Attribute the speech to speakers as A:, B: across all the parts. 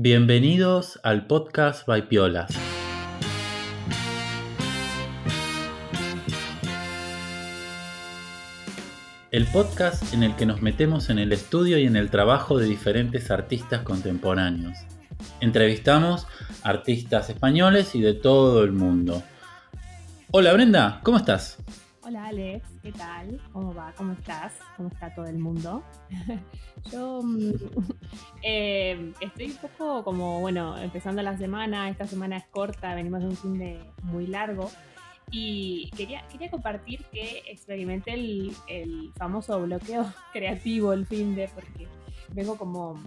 A: Bienvenidos al podcast by Piolas. El podcast en el que nos metemos en el estudio y en el trabajo de diferentes artistas contemporáneos. Entrevistamos artistas españoles y de todo el mundo. Hola Brenda, ¿cómo estás?
B: Hola Alex, ¿qué tal? ¿Cómo va? ¿Cómo estás? ¿Cómo está todo el mundo? Yo mm, eh, estoy un poco como, bueno, empezando la semana, esta semana es corta, venimos de un fin de muy largo y quería, quería compartir que experimenté el, el famoso bloqueo creativo el fin de, porque vengo como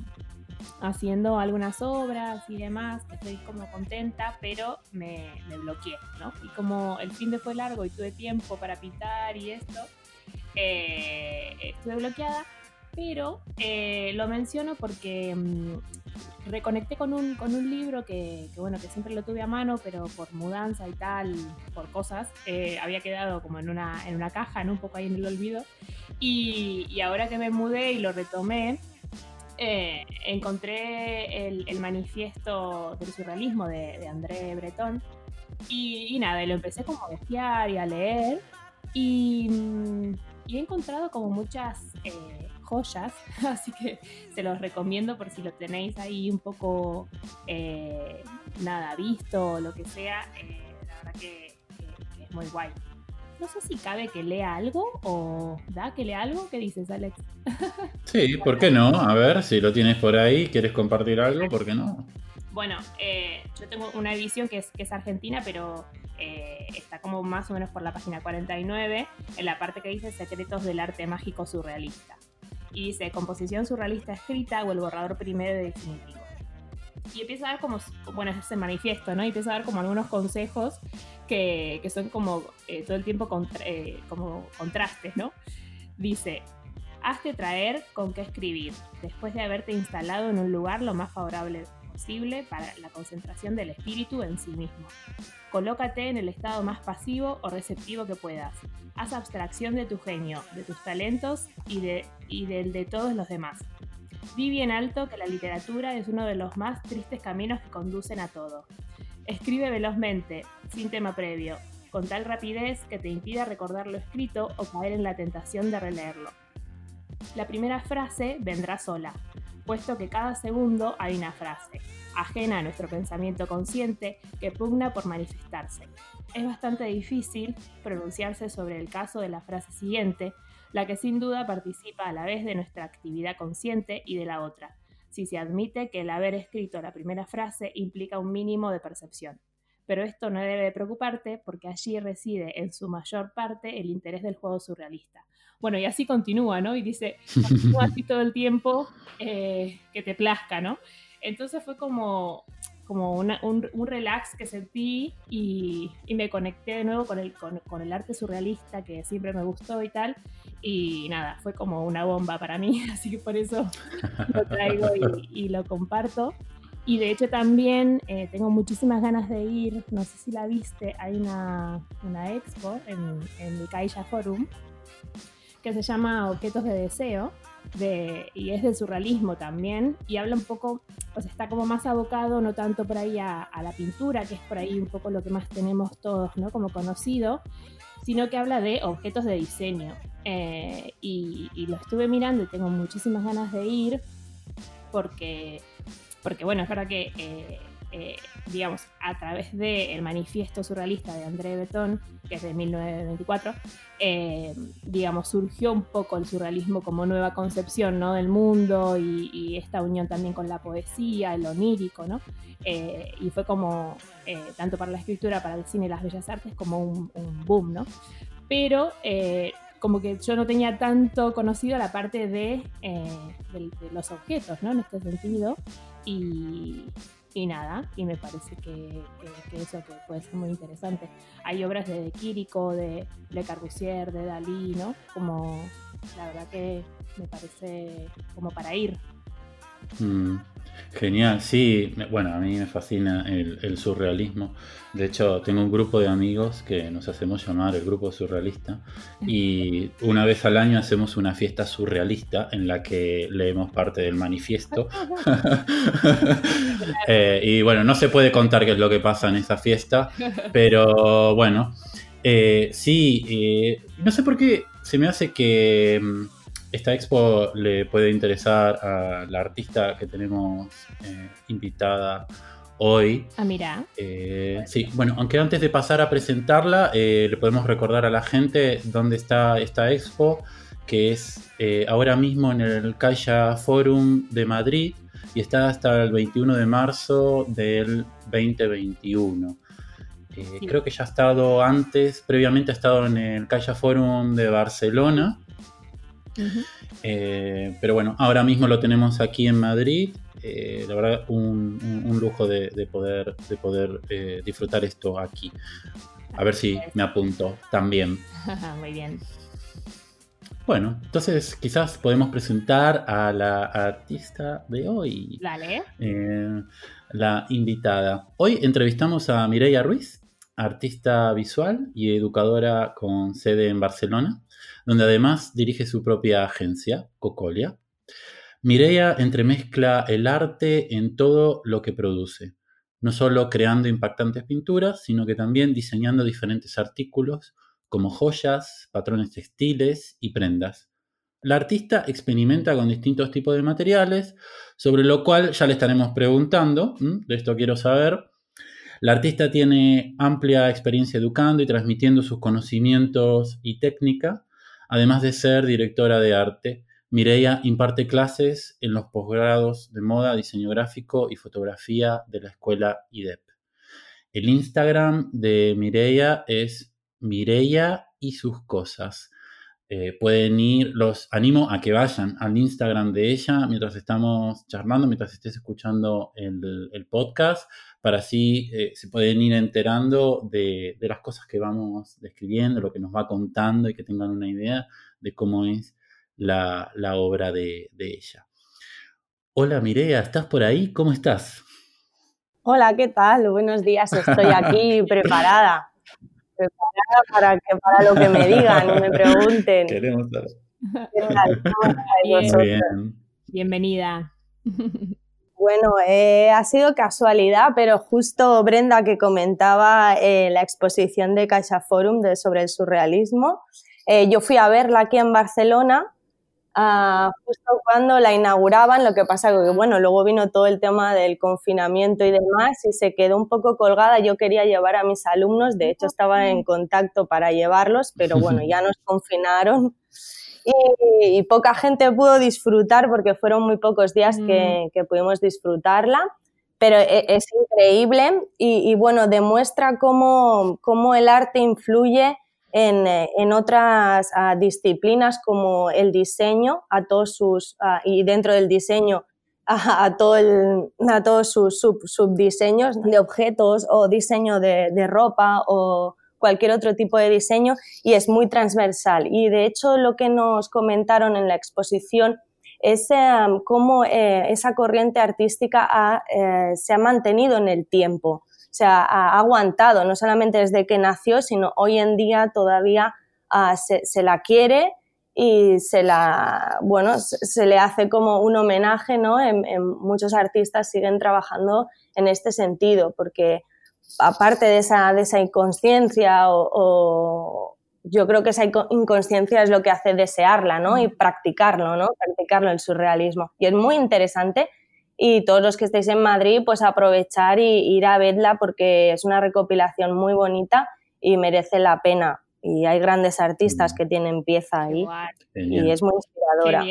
B: haciendo algunas obras y demás, estoy como contenta, pero me, me, bloqueé, ¿no? Y como el fin de fue largo y tuve tiempo para pintar y esto, eh, estuve bloqueada, pero eh, lo menciono porque mmm, reconecté con un, con un libro que, que, bueno, que siempre lo tuve a mano, pero por mudanza y tal, por cosas, eh, había quedado como en una, en una caja, ¿no? Un poco ahí en el olvido. Y, y ahora que me mudé y lo retomé, eh, encontré el, manifiesto del surrealismo de, André Breton y, nada, lo empecé como a espiar y a leer y, y he encontrado como muchas eh, joyas, así que se los recomiendo por si lo tenéis ahí un poco, eh, nada, visto o lo que sea, eh, la verdad que es muy guay no sé si cabe que lea algo o da que lea algo. ¿Qué dices, Alex?
A: Sí, ¿por qué no? A ver, si lo tienes por ahí, quieres compartir algo, ¿por qué no?
B: Bueno, eh, yo tengo una edición que es, que es argentina, pero eh, está como más o menos por la página 49, en la parte que dice Secretos del arte mágico surrealista. Y dice composición surrealista escrita o el borrador primero de definitivo y empieza a dar como, bueno, es el ¿no? Y empieza a dar como algunos consejos que, que son como eh, todo el tiempo contra, eh, como contrastes, ¿no? Dice, hazte traer con qué escribir, después de haberte instalado en un lugar lo más favorable posible para la concentración del espíritu en sí mismo. Colócate en el estado más pasivo o receptivo que puedas. Haz abstracción de tu genio, de tus talentos y, de, y del de todos los demás. Di bien alto que la literatura es uno de los más tristes caminos que conducen a todo. Escribe velozmente, sin tema previo, con tal rapidez que te impida recordar lo escrito o caer en la tentación de releerlo. La primera frase vendrá sola, puesto que cada segundo hay una frase, ajena a nuestro pensamiento consciente, que pugna por manifestarse. Es bastante difícil pronunciarse sobre el caso de la frase siguiente, la que sin duda participa a la vez de nuestra actividad consciente y de la otra, si se admite que el haber escrito la primera frase implica un mínimo de percepción. Pero esto no debe preocuparte porque allí reside en su mayor parte el interés del juego surrealista. Bueno, y así continúa, ¿no? Y dice, así todo el tiempo eh, que te plazca, ¿no? Entonces fue como, como una, un, un, relax que sentí y, y, me conecté de nuevo con el, con, con el arte surrealista que siempre me gustó y tal. Y nada, fue como una bomba para mí, así que por eso lo traigo y, y lo comparto. Y de hecho también eh, tengo muchísimas ganas de ir, no sé si la viste, hay una, una expo en, en el Caixa Forum que se llama Objetos de Deseo, y es del surrealismo también, y habla un poco, pues está como más abocado, no tanto por ahí a, la pintura, que es por ahí un poco lo que más tenemos todos, ¿no? Como conocido, sino que habla de objetos de diseño. Eh, y, y, lo estuve mirando y tengo muchísimas ganas de ir, porque, porque bueno, es verdad que... Eh, eh, digamos, a través del el manifiesto surrealista de André Breton, que es de 1924, eh, digamos, surgió un poco el surrealismo como nueva concepción ¿no? del mundo y, y, esta unión también con la poesía, el onírico, ¿no? Eh, y fue como, eh, tanto para la escritura, para el cine y las bellas artes, como un, un boom, ¿no? Pero eh, como que yo no tenía tanto conocido la parte de, de, de los objetos, ¿no? En este sentido. Y, y nada, y me parece que, que, que, eso puede ser muy interesante. Hay obras de Quirico, de Le Corbusier, de Dalí, ¿no? Como la verdad que me parece como para ir.
A: Mm, genial, sí, bueno, a mí me fascina el, el, surrealismo. De hecho, tengo un grupo de amigos que nos hacemos llamar el grupo surrealista y una vez al año hacemos una fiesta surrealista en la que leemos parte del manifiesto. Eh, y bueno, no se puede contar qué es lo que pasa en esa fiesta, pero bueno, eh, sí, eh, no sé por qué se me hace que mm, esta expo le puede interesar a la artista que tenemos invitada hoy.
B: Ah, mira.
A: sí, bueno, aunque antes de pasar a presentarla, le podemos recordar a la gente dónde está esta expo que es eh, ahora mismo en el Caixa Forum de Madrid y está hasta el 21 de marzo del 2021. Eh, creo que ya ha estado antes, previamente ha estado en el Caixa Forum de Barcelona. Eh, pero bueno, ahora mismo lo tenemos aquí en Madrid. la verdad, un, lujo de, poder, de poder disfrutar esto aquí. A ver si me apunto también.
B: Muy bien.
A: Bueno, entonces quizás podemos presentar a la artista de hoy.
B: Dale.
A: Eh, la invitada. Hoy entrevistamos a Mireia Ruiz, artista visual y educadora con sede en Barcelona, donde además dirige su propia agencia, Cocolia. Mireia entremezcla el arte en todo lo que produce, no solo creando impactantes pinturas, sino que también diseñando diferentes artículos como joyas, patrones textiles y prendas. La artista experimenta con distintos tipos de materiales, sobre lo cual ya le estaremos preguntando, de esto quiero saber. La artista tiene amplia experiencia educando y transmitiendo sus conocimientos y técnica, además de ser directora de arte. Mireia imparte clases en los posgrados de moda, diseño gráfico y fotografía de la escuela IDEP. El Instagram de Mireia es Mireia y sus cosas. Eh, pueden ir, los animo a que vayan al Instagram de ella mientras estamos charlando, mientras estés escuchando el, podcast, para así eh, se pueden ir enterando de, las cosas que vamos describiendo, lo que nos va contando y que tengan una idea de cómo es la, obra de, de ella. Hola Mireia, ¿estás por ahí? ¿Cómo estás?
C: Hola, ¿qué tal? Buenos días, estoy aquí preparada para, que, para lo que me digan y me pregunten.
A: Queremos
B: Bienvenida.
C: Bueno, eh, ha sido casualidad, pero justo Brenda que comentaba eh, la exposición de Caixa Forum de, sobre el surrealismo, eh, yo fui a verla aquí en Barcelona justo cuando la inauguraban, lo que pasa que, bueno, luego vino todo el tema del confinamiento y demás y se quedó un poco colgada. Yo quería llevar a mis alumnos, de hecho estaba en contacto para llevarlos, pero bueno, ya nos confinaron y, poca gente pudo disfrutar porque fueron muy pocos días que, mm. pudimos disfrutarla. Pero e, es, increíble y, bueno, demuestra cómo, cómo el arte influye eh, en, otras ah, disciplinas como el diseño, a todos sus, ah, y dentro del diseño, a, todo a todos sus subdiseños de objetos o diseño de, ropa o cualquier otro tipo de diseño y es muy transversal. Y de hecho lo que nos comentaron en la exposición es em, cómo eh, esa corriente artística eh, se ha mantenido en el tiempo o sea, ha aguantado, no solamente desde que nació, sino hoy en día todavía ah, se, la quiere y se la, bueno, se, le hace como un homenaje, ¿no? Muchos artistas siguen trabajando en este sentido, porque aparte de esa, de esa inconsciencia o, yo creo que esa inconsciencia es lo que hace desearla, ¿no? Y practicarlo, ¿no? Practicarlo, el surrealismo. Y es muy interesante y todos los que estéis en Madrid, pues aprovechar y ir a verla porque es una recopilación muy bonita y merece la pena. Y hay grandes artistas mm. que tienen pieza ahí y es muy inspiradora.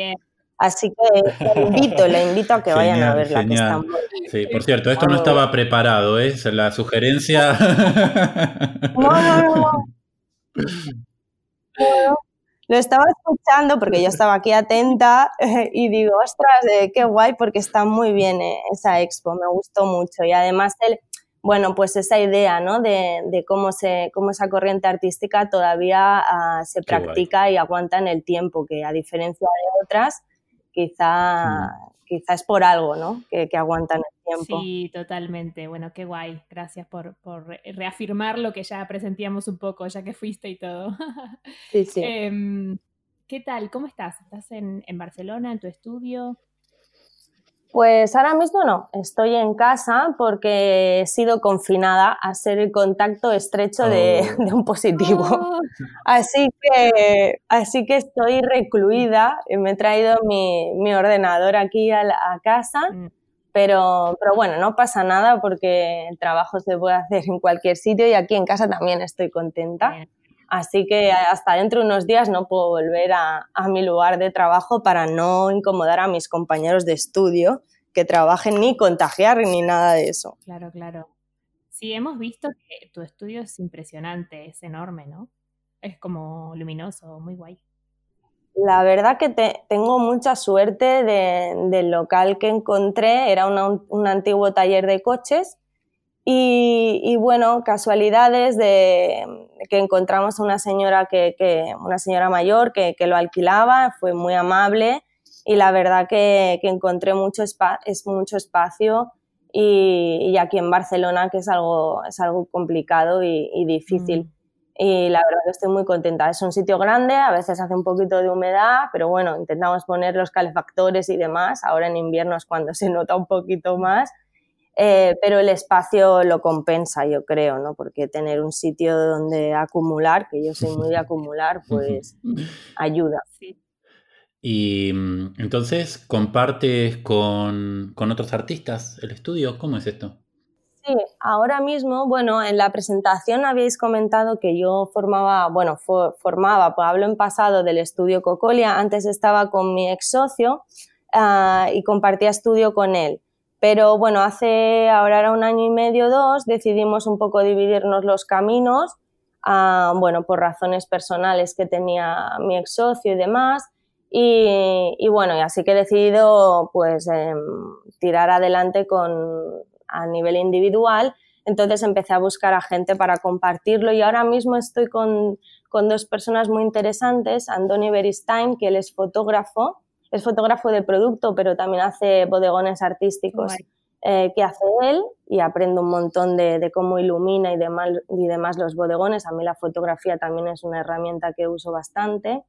C: Así que le invito, le invito a que vayan a verla. Que
A: sí, por cierto, esto no estaba preparado, ¿eh? la sugerencia.
C: No, no, no. Lo estaba escuchando porque yo estaba aquí atenta y digo, ostras, eh, qué guay porque está muy bien eh, esa expo, me gustó mucho. Y además, el, bueno, pues esa idea, ¿no? De, cómo, se, cómo esa corriente artística todavía ah, se practica y aguanta en el tiempo, que a diferencia de otras, quizá, quizá es por algo, ¿no? Que, que aguantan el tiempo.
B: Sí, totalmente. Bueno, qué guay. Gracias por, reafirmar lo que ya presentíamos un poco, ya que fuiste y todo.
C: Sí, sí.
B: Em, ¿Qué tal? ¿Cómo estás? ¿Estás en, Barcelona, en tu estudio?
C: Pues ahora mismo no, estoy en casa porque he sido confinada a ser el contacto estrecho de, oh. un positivo. Oh. Así, que, así que estoy recluida y me he traído mi, ordenador aquí a, casa, mm. pero, pero bueno, no pasa nada porque el trabajo se puede hacer en cualquier sitio y aquí en casa también estoy contenta. Así que hasta dentro de unos días no puedo volver a, mi lugar de trabajo para no incomodar a mis compañeros de estudio que trabajen ni contagiar ni nada de eso.
B: Claro, claro. Sí, hemos visto que tu estudio es impresionante, es enorme, ¿no? Es como luminoso, muy guay.
C: La verdad que tengo mucha suerte del local que encontré. Era un antiguo taller de coches y, bueno, casualidades de que encontramos a una señora, que, una señora mayor que, lo alquilaba, fue muy amable y la verdad que, encontré mucho, es mucho espacio y, aquí en Barcelona que es algo, es algo complicado y, difícil. Mm. Y la verdad que estoy muy contenta. Es un sitio grande, a veces hace un poquito de humedad, pero bueno, intentamos poner los calefactores y demás. Ahora en invierno es cuando se nota un poquito más eh, pero el espacio lo compensa, yo creo, ¿no? Porque tener un sitio donde acumular, que yo soy muy de acumular, pues ayuda.
A: Y mm, entonces, ¿compartes con, con, otros artistas el estudio? ¿Cómo es esto?
C: Sí, ahora mismo, bueno, en la presentación habéis comentado que yo formaba, bueno, formaba, pues hablo en pasado del estudio Cocolia, antes estaba con mi ex socio ah, y compartía estudio con él. Pero bueno, hace ahora era un año y medio, dos, decidimos un poco dividirnos los caminos, ah, bueno, por razones personales que tenía mi ex socio y demás. Y, bueno, y así que he decidido pues em, tirar adelante con, a nivel individual. Entonces empecé a buscar a gente para compartirlo y ahora mismo estoy con, con dos personas muy interesantes, Andoni Beristain, que él es fotógrafo, es fotógrafo de producto, pero también hace bodegones artísticos eh, que hace él y aprendo un montón de, cómo ilumina y demás, y demás los bodegones. A mí la fotografía también es una herramienta que uso bastante.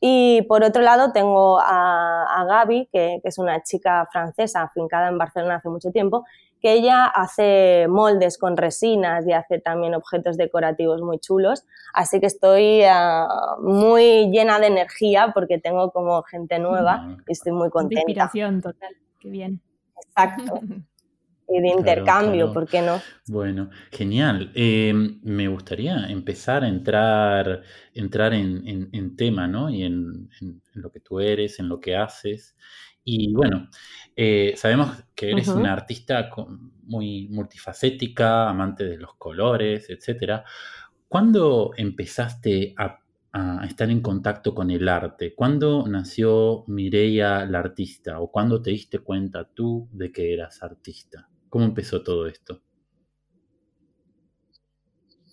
C: Y por otro lado tengo a, a Gaby, que, que, es una chica francesa afincada en Barcelona hace mucho tiempo, que ella hace moldes con resinas y hace también objetos decorativos muy chulos. Así que estoy ah, muy llena de energía porque tengo como gente nueva y estoy muy contenta.
B: De inspiración total, qué bien.
C: Exacto. y de intercambio, ¿por qué no?
A: Bueno, genial. Em, me gustaría empezar a entrar, entrar en, tema, ¿no? Y en, lo que tú eres, en lo que haces. Y bueno, eh, sabemos que eres una artista muy multifacética, amante de los colores, etc. ¿Cuándo empezaste a, estar en contacto con el arte? ¿Cuándo nació Mireia la artista? ¿O cuándo te diste cuenta tú de que eras artista? ¿Cómo empezó todo esto?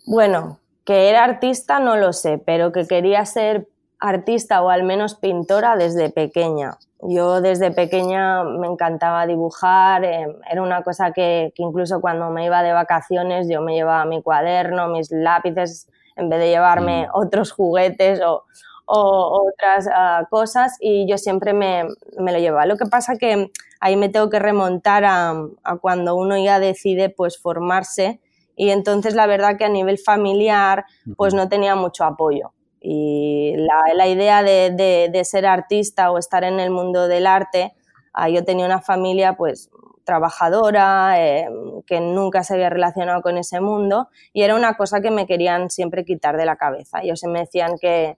C: Bueno, que era artista no lo sé, pero que quería ser artista o al menos pintora desde pequeña. Yo desde pequeña me encantaba dibujar, eh, era una cosa que, incluso cuando me iba de vacaciones yo me llevaba mi cuaderno, mis lápices, en vez de llevarme mm. otros juguetes o, otras ah, cosas y yo siempre me, lo llevaba. Lo que pasa que ahí me tengo que remontar a, a, cuando uno ya decide pues formarse y entonces la verdad que a nivel familiar pues no tenía mucho apoyo. Y la, idea de, ser artista o estar en el mundo del arte, ah, yo tenía una familia pues trabajadora, eh, que nunca se había relacionado con ese mundo y era una cosa que me querían siempre quitar de la cabeza. Ellos me decían que,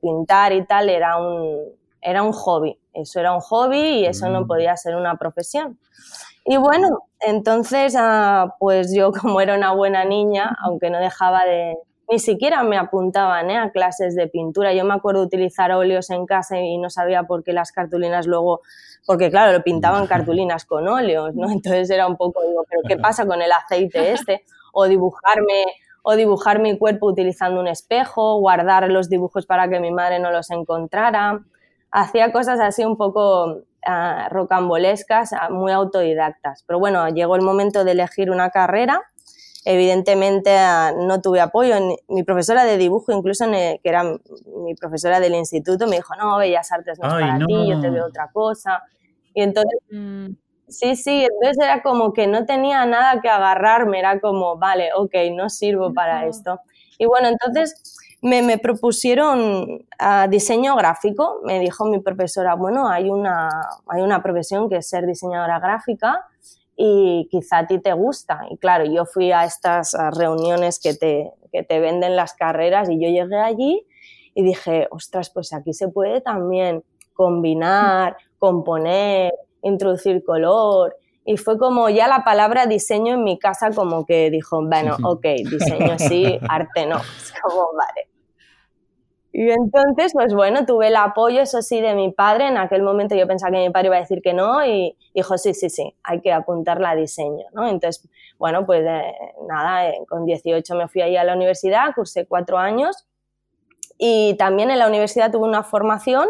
C: pintar y tal era un, era un hobby, eso era un hobby y eso no mm. podía ser una profesión. Y bueno, entonces, ah, pues yo como era una buena niña, aunque no dejaba de, ni siquiera me apuntaban ¿eh? a clases de pintura. Yo me acuerdo utilizar óleos en casa y no sabía por qué las cartulinas luego, porque claro, lo pintaban cartulinas con óleos, ¿no? Entonces era un poco, digo, pero ¿qué pasa con el aceite este? O dibujarme, o dibujar mi cuerpo utilizando un espejo, guardar los dibujos para que mi madre no los encontrara. Hacía cosas así un poco ah, rocambolescas, ah, muy autodidactas. Pero bueno, llegó el momento de elegir una carrera evidentemente ah, no tuve apoyo. Mi profesora de dibujo, incluso que era mi profesora del instituto, me dijo, no, Bellas Artes no es para ti, yo te veo otra cosa. Y entonces, mm. sí, sí, entonces era como que no tenía nada que agarrarme, era como, vale, ok, no sirvo para esto. Y bueno, entonces me, me propusieron a diseño gráfico, me dijo mi profesora, bueno, hay una, hay una profesión que es ser diseñadora gráfica y quizá a ti te gusta. Y claro, yo fui a estas reuniones que te, que te venden las carreras y yo llegué allí y dije, ostras, pues aquí se puede también combinar, componer, introducir color. Y fue como ya la palabra diseño en mi casa como que dijo, bueno, ok, diseño sí, arte no. Es como, vale. Y entonces, pues bueno, tuve el apoyo, eso sí, de mi padre. En aquel momento yo pensaba que mi padre iba a decir que no y dijo, sí, sí, sí, hay que apuntarla a diseño, ¿no? Entonces, bueno, pues eh, nada, eh, con 18 me fui ahí a la universidad, cursé cuatro años y también en la universidad tuve una formación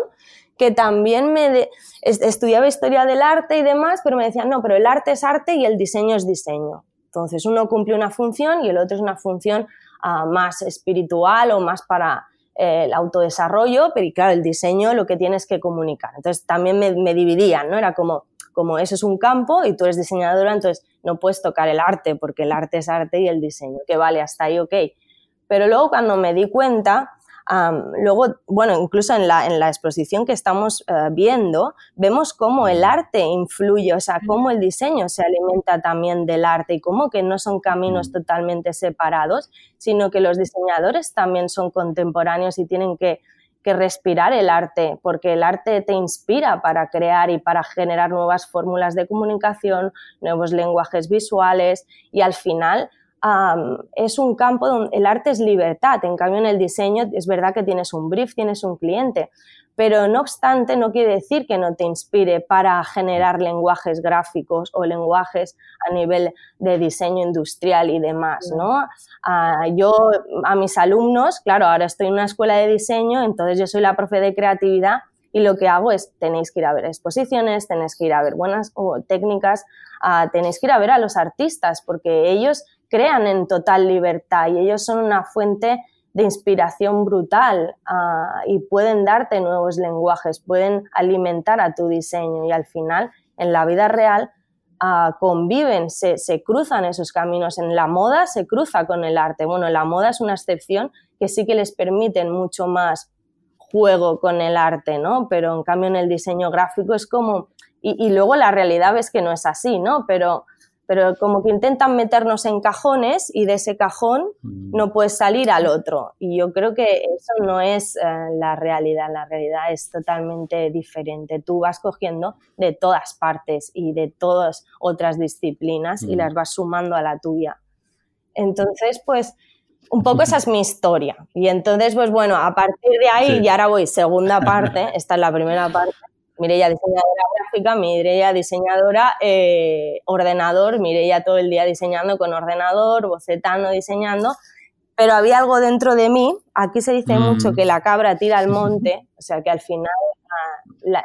C: que también me estudiaba historia del arte y demás, pero me decían, no, pero el arte es arte y el diseño es diseño. Entonces, uno cumple una función y el otro es una función ah, más espiritual o más para el autodesarrollo, pero claro, el diseño lo que tienes que comunicar. Entonces, también me, me dividían, ¿no? Era como, como eso es un campo y tú eres diseñadora, entonces no puedes tocar el arte porque el arte es arte y el diseño, que vale, hasta ahí, ok. Pero luego cuando me di cuenta, luego, bueno, incluso en la, en la exposición que estamos eh, viendo, vemos cómo el arte influye, o sea, cómo el diseño se alimenta también del arte y cómo que no son caminos totalmente separados, sino que los diseñadores también son contemporáneos y tienen que, que respirar el arte, porque el arte te inspira para crear y para generar nuevas fórmulas de comunicación, nuevos lenguajes visuales y al final es un campo donde el arte es libertad, en cambio en el diseño es verdad que tienes un brief, tienes un cliente, pero no obstante no quiere decir que no te inspire para generar lenguajes gráficos o lenguajes a nivel de diseño industrial y demás, ¿no? yo a mis alumnos, claro, ahora estoy en una escuela de diseño, entonces yo soy la profe de creatividad y lo que hago es tenéis que ir a ver exposiciones, tenéis que ir a ver buenas técnicas, tenéis que ir a ver a los artistas porque ellos crean en total libertad y ellos son una fuente de inspiración brutal ah, y pueden darte nuevos lenguajes, pueden alimentar a tu diseño y al final en la vida real ah, conviven, se, se, cruzan esos caminos. En la moda se cruza con el arte. Bueno, la moda es una excepción que sí que les permiten mucho más juego con el arte, ¿no? Pero en cambio en el diseño gráfico es como... Y, luego la realidad ves que no es así, ¿no? Pero pero como que intentan meternos en cajones y de ese cajón mm. no puedes salir al otro. Y yo creo que eso no es eh, la realidad, la realidad es totalmente diferente. Tú vas cogiendo de todas partes y de todas otras disciplinas y mm. las vas sumando a la tuya. Entonces, pues un poco esa es mi historia. Y entonces, pues bueno, a partir de ahí, y ahora voy, segunda parte, esta es la primera parte, Mireia diseñadora gráfica, Mireia diseñadora eh, ordenador, Mireia todo el día diseñando con ordenador, bocetando, diseñando, pero había algo dentro de mí, aquí se dice mucho mm. que la cabra tira al monte, o sea que al final ah,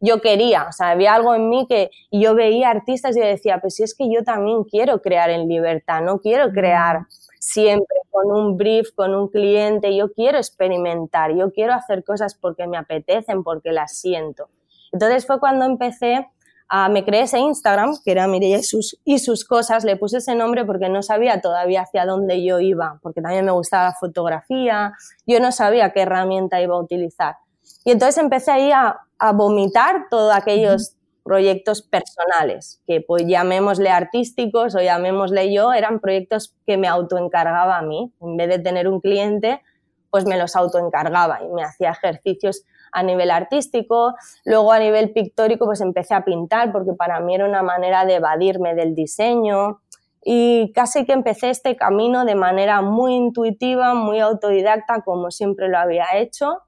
C: yo, quería, o sea, había algo en mí que yo veía artistas y yo decía, pues si es que yo también quiero crear en libertad, no quiero crear mm. siempre con un brief, con un cliente, yo quiero experimentar, yo quiero hacer cosas porque me apetecen, porque las siento. Entonces fue cuando empecé a, me creé ese Instagram, que era Mireia y sus, y sus cosas, le puse ese nombre porque no sabía todavía hacia dónde yo iba, porque también me gustaba la fotografía, yo no sabía qué herramienta iba a utilizar. Y entonces empecé ahí a, a vomitar todos aquellos proyectos personales, que pues llamémosle artísticos o llamémosle yo, eran proyectos que me autoencargaba a mí. En vez de tener un cliente, pues me los autoencargaba y me hacía ejercicios a nivel artístico. Luego a nivel pictórico pues empecé a pintar porque para mí era una manera de evadirme del diseño y casi que empecé este camino de manera muy intuitiva, muy autodidacta como siempre lo había hecho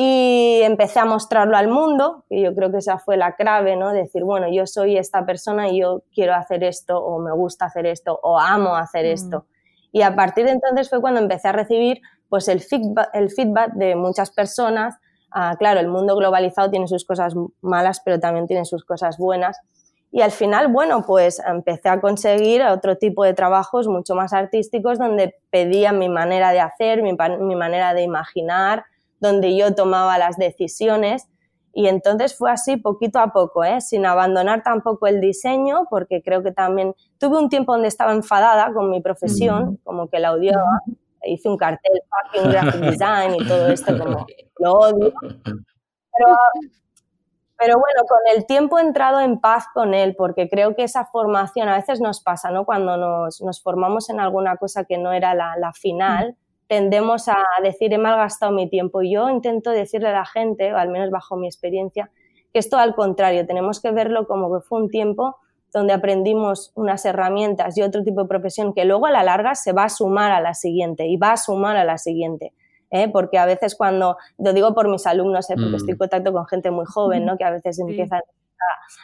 C: y empecé a mostrarlo al mundo, y yo creo que esa fue la clave, ¿no? Decir, bueno, yo soy esta persona y yo quiero hacer esto, o me gusta hacer esto, o amo hacer mm. esto. Y a partir de entonces fue cuando empecé a recibir pues el feedback, el feedback de muchas personas Ah, claro, el mundo globalizado tiene sus cosas malas, pero también tiene sus cosas buenas. Y al final, bueno, pues empecé a conseguir otro tipo de trabajos mucho más artísticos donde pedía mi manera de hacer, mi, manera de imaginar, donde yo tomaba las decisiones Y entonces fue así poquito a poco, ¿eh? sin abandonar tampoco el diseño, porque creo que también tuve un tiempo donde estaba enfadada con mi profesión, como que la odiaba. Hice un cartel, fucking graphic design y todo esto, como lo odio. Pero, pero bueno, con el tiempo he entrado en paz con él, porque creo que esa formación a veces nos pasa, ¿no? Cuando nos, nos formamos en alguna cosa que no era la, la final tendemos a decir he malgastado mi tiempo. Y yo intento decirle a la gente, o al menos bajo mi experiencia, que esto al contrario, tenemos que verlo como que fue un tiempo donde aprendimos unas herramientas y otro tipo de profesión que luego a la larga se va a sumar a la siguiente y va a sumar a la siguiente. ¿eh? Porque a veces cuando, lo digo por mis alumnos, ¿eh? porque estoy en mm. contacto con gente muy joven, ¿no? que a veces empiezan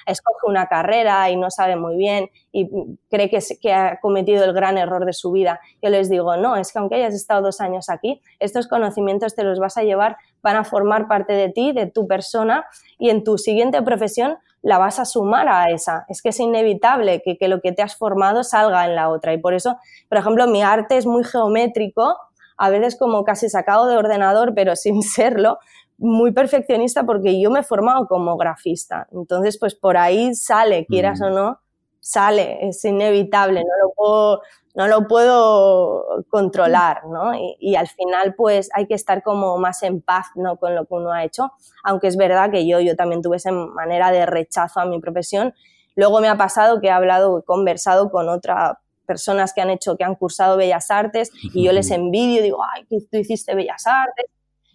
C: escoge una carrera y no sabe muy bien y cree que, que, ha cometido el gran error de su vida. Yo les digo, no, es que aunque hayas estado dos años aquí, estos conocimientos te los vas a llevar, van a formar parte de ti, de tu persona y en tu siguiente profesión la vas a sumar a esa. Es que es inevitable que, que lo que te has formado salga en la otra y por eso, por ejemplo, mi arte es muy geométrico, a veces como casi sacado de ordenador, pero sin serlo, muy perfeccionista porque yo me he formado como grafista. Entonces, pues por ahí sale, quieras o mm. no, sale, es inevitable, no lo puedo, no lo puedo controlar, ¿no? Y, al final, pues hay que estar como más en paz, ¿no? Con lo que uno ha hecho, aunque es verdad que yo, yo también tuve esa manera de rechazo a mi profesión. Luego me ha pasado que he hablado, he conversado con otras personas que han hecho, que han cursado Bellas Artes y yo les envidio, digo, ay, tú hiciste Bellas Artes,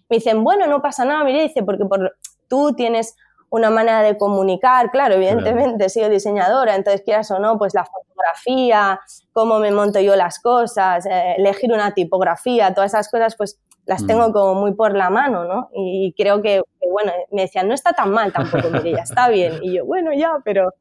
C: me dicen, bueno, no pasa nada, mire, dice, porque por, tú tienes una manera de comunicar, claro, evidentemente he sido diseñadora, entonces quieras o no, pues la fotografía, cómo me monto yo las cosas, eh, elegir una tipografía, todas esas cosas, pues las tengo mm. como muy por la mano, ¿no? Y creo que, bueno, me decían, no está tan mal tampoco, mire, ya está bien. Y yo, bueno, ya, pero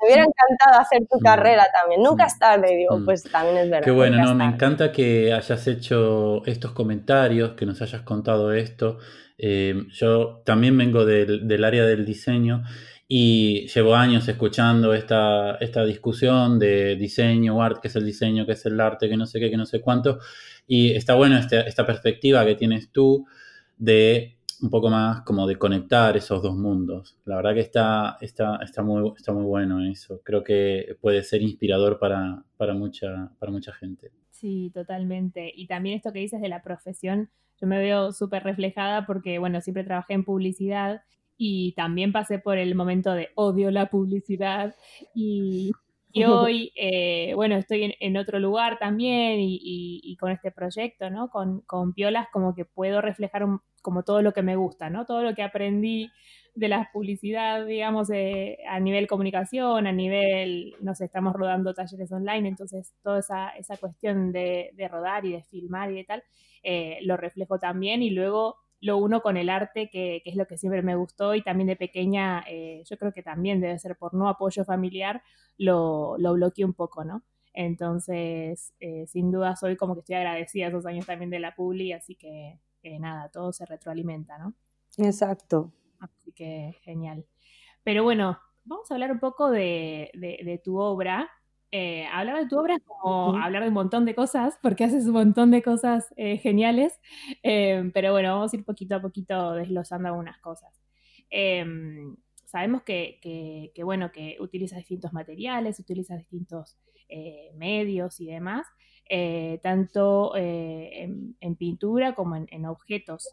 C: me hubiera encantado hacer tu mm. carrera también. Nunca es tarde, digo, mm. pues también es verdad.
A: Qué bueno, no, me encanta que hayas hecho estos comentarios, que nos hayas contado esto. Eh, yo también vengo del, área del diseño y llevo años escuchando esta, esta discusión de diseño, arte, qué es el diseño, qué es el arte, que no sé qué, que no sé cuánto. Y está bueno esta, esta perspectiva que tienes tú de un poco más como de conectar esos dos mundos. La verdad que está, está, está, muy, está muy bueno eso. Creo que puede ser inspirador para, para, mucha, para mucha gente.
B: Sí, totalmente. Y también esto que dices de la profesión, yo me veo súper reflejada porque, bueno, siempre trabajé en publicidad y también pasé por el momento de odio la publicidad y y hoy, eh, bueno, estoy en, otro lugar también y, con este proyecto, ¿no? Con, con, Piolas como que puedo reflejar como todo lo que me gusta, ¿no? Todo lo que aprendí de la publicidad, digamos, a nivel comunicación, a nivel, no sé, estamos rodando talleres online, entonces toda esa, esa cuestión de, de rodar y de filmar y de tal, eh, lo reflejo también y luego lo uno con el arte, que, es lo que siempre me gustó y también de pequeña, eh, yo creo que también debe ser por no apoyo familiar, lo, lo bloqueé un poco, ¿no? Entonces, eh, sin duda soy como que estoy agradecida esos años también de la Publi, así que nada, todo se retroalimenta, ¿no?
C: Exacto.
B: Así que genial. Pero bueno, vamos a hablar un poco de, de tu obra. Eh, hablar de tu obra es como hablar de un montón de cosas, porque haces un montón de cosas eh, geniales, eh, pero bueno, vamos a ir poquito a poquito desglosando algunas cosas. sabemos que, bueno, que utilizas distintos materiales, utilizas distintos medios y demás, tanto en, pintura como en objetos.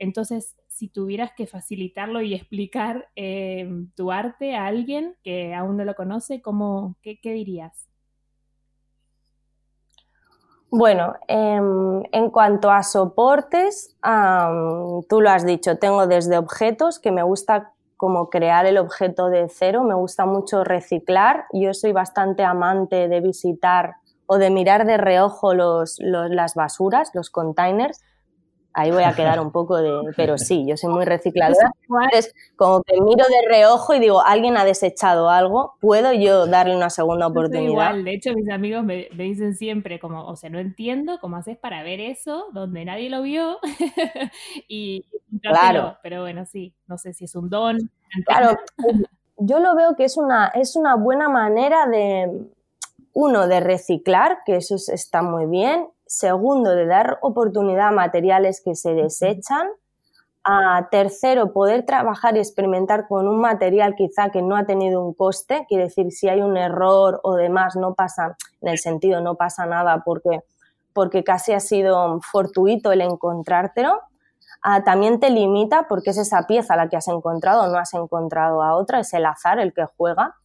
B: Entonces, si tuvieras que facilitarlo y explicar eh, tu arte a alguien que aún no lo conoce, ¿cómo, qué, dirías?
C: Bueno, em, en cuanto a soportes, tú lo has dicho, tengo desde objetos que me gusta como crear el objeto de cero, me gusta mucho reciclar, yo soy bastante amante de visitar o de mirar de reojo las basuras, los containers, ahí voy a quedar un poco de, pero sí, yo soy muy recicladora. Entonces, como que miro de reojo y digo, alguien ha desechado algo, ¿puedo yo darle una segunda oportunidad?
B: Igual, de hecho mis amigos me, dicen siempre como, o sea, no entiendo cómo haces para ver eso donde nadie lo vio y claro, pero bueno, sí, no sé si es un don.
C: Claro, yo lo veo que es una, es una buena manera de, uno, de reciclar, que eso está muy bien, segundo, de dar oportunidad a materiales que se desechan, A tercero, poder trabajar y experimentar con un material quizá que no ha tenido un coste, quiere decir, si hay un error o demás, no pasa, en el sentido, no pasa nada porque, porque casi ha sido fortuito el encontrártelo. Ah, también te limita porque es esa pieza la que has encontrado, no has encontrado a otra, es el azar el que juega.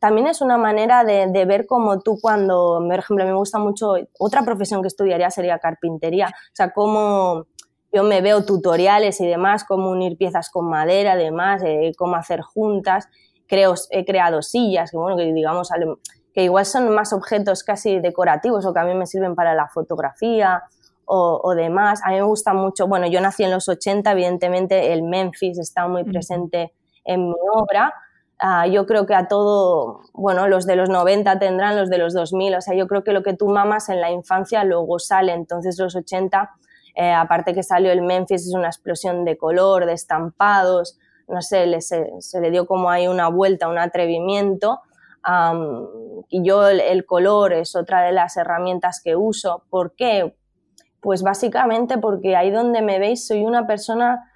C: También es una manera de, de, ver cómo tú cuando, por ejemplo, me gusta mucho, otra profesión que estudiaría sería carpintería, o sea, cómo yo me veo tutoriales y demás, cómo unir piezas con madera, además, eh, cómo hacer juntas. Creo, he creado sillas, que bueno, que digamos, que igual son más objetos casi decorativos o que a mí me sirven para la fotografía o, demás. A mí me gusta mucho, bueno, yo nací en los 80, evidentemente el Memphis está muy presente en mi obra. Ah, yo creo que a todo, bueno, los de los 90 tendrán, los de los 2000, o sea, yo creo que lo que tú mamas en la infancia luego sale, entonces los 80 eh, aparte que salió el Memphis, es una explosión de color, de estampados, no sé, se, le dio como ahí una vuelta, un atrevimiento. y yo el, color es otra de las herramientas que uso. ¿Por qué? Pues básicamente porque ahí donde me veis soy una persona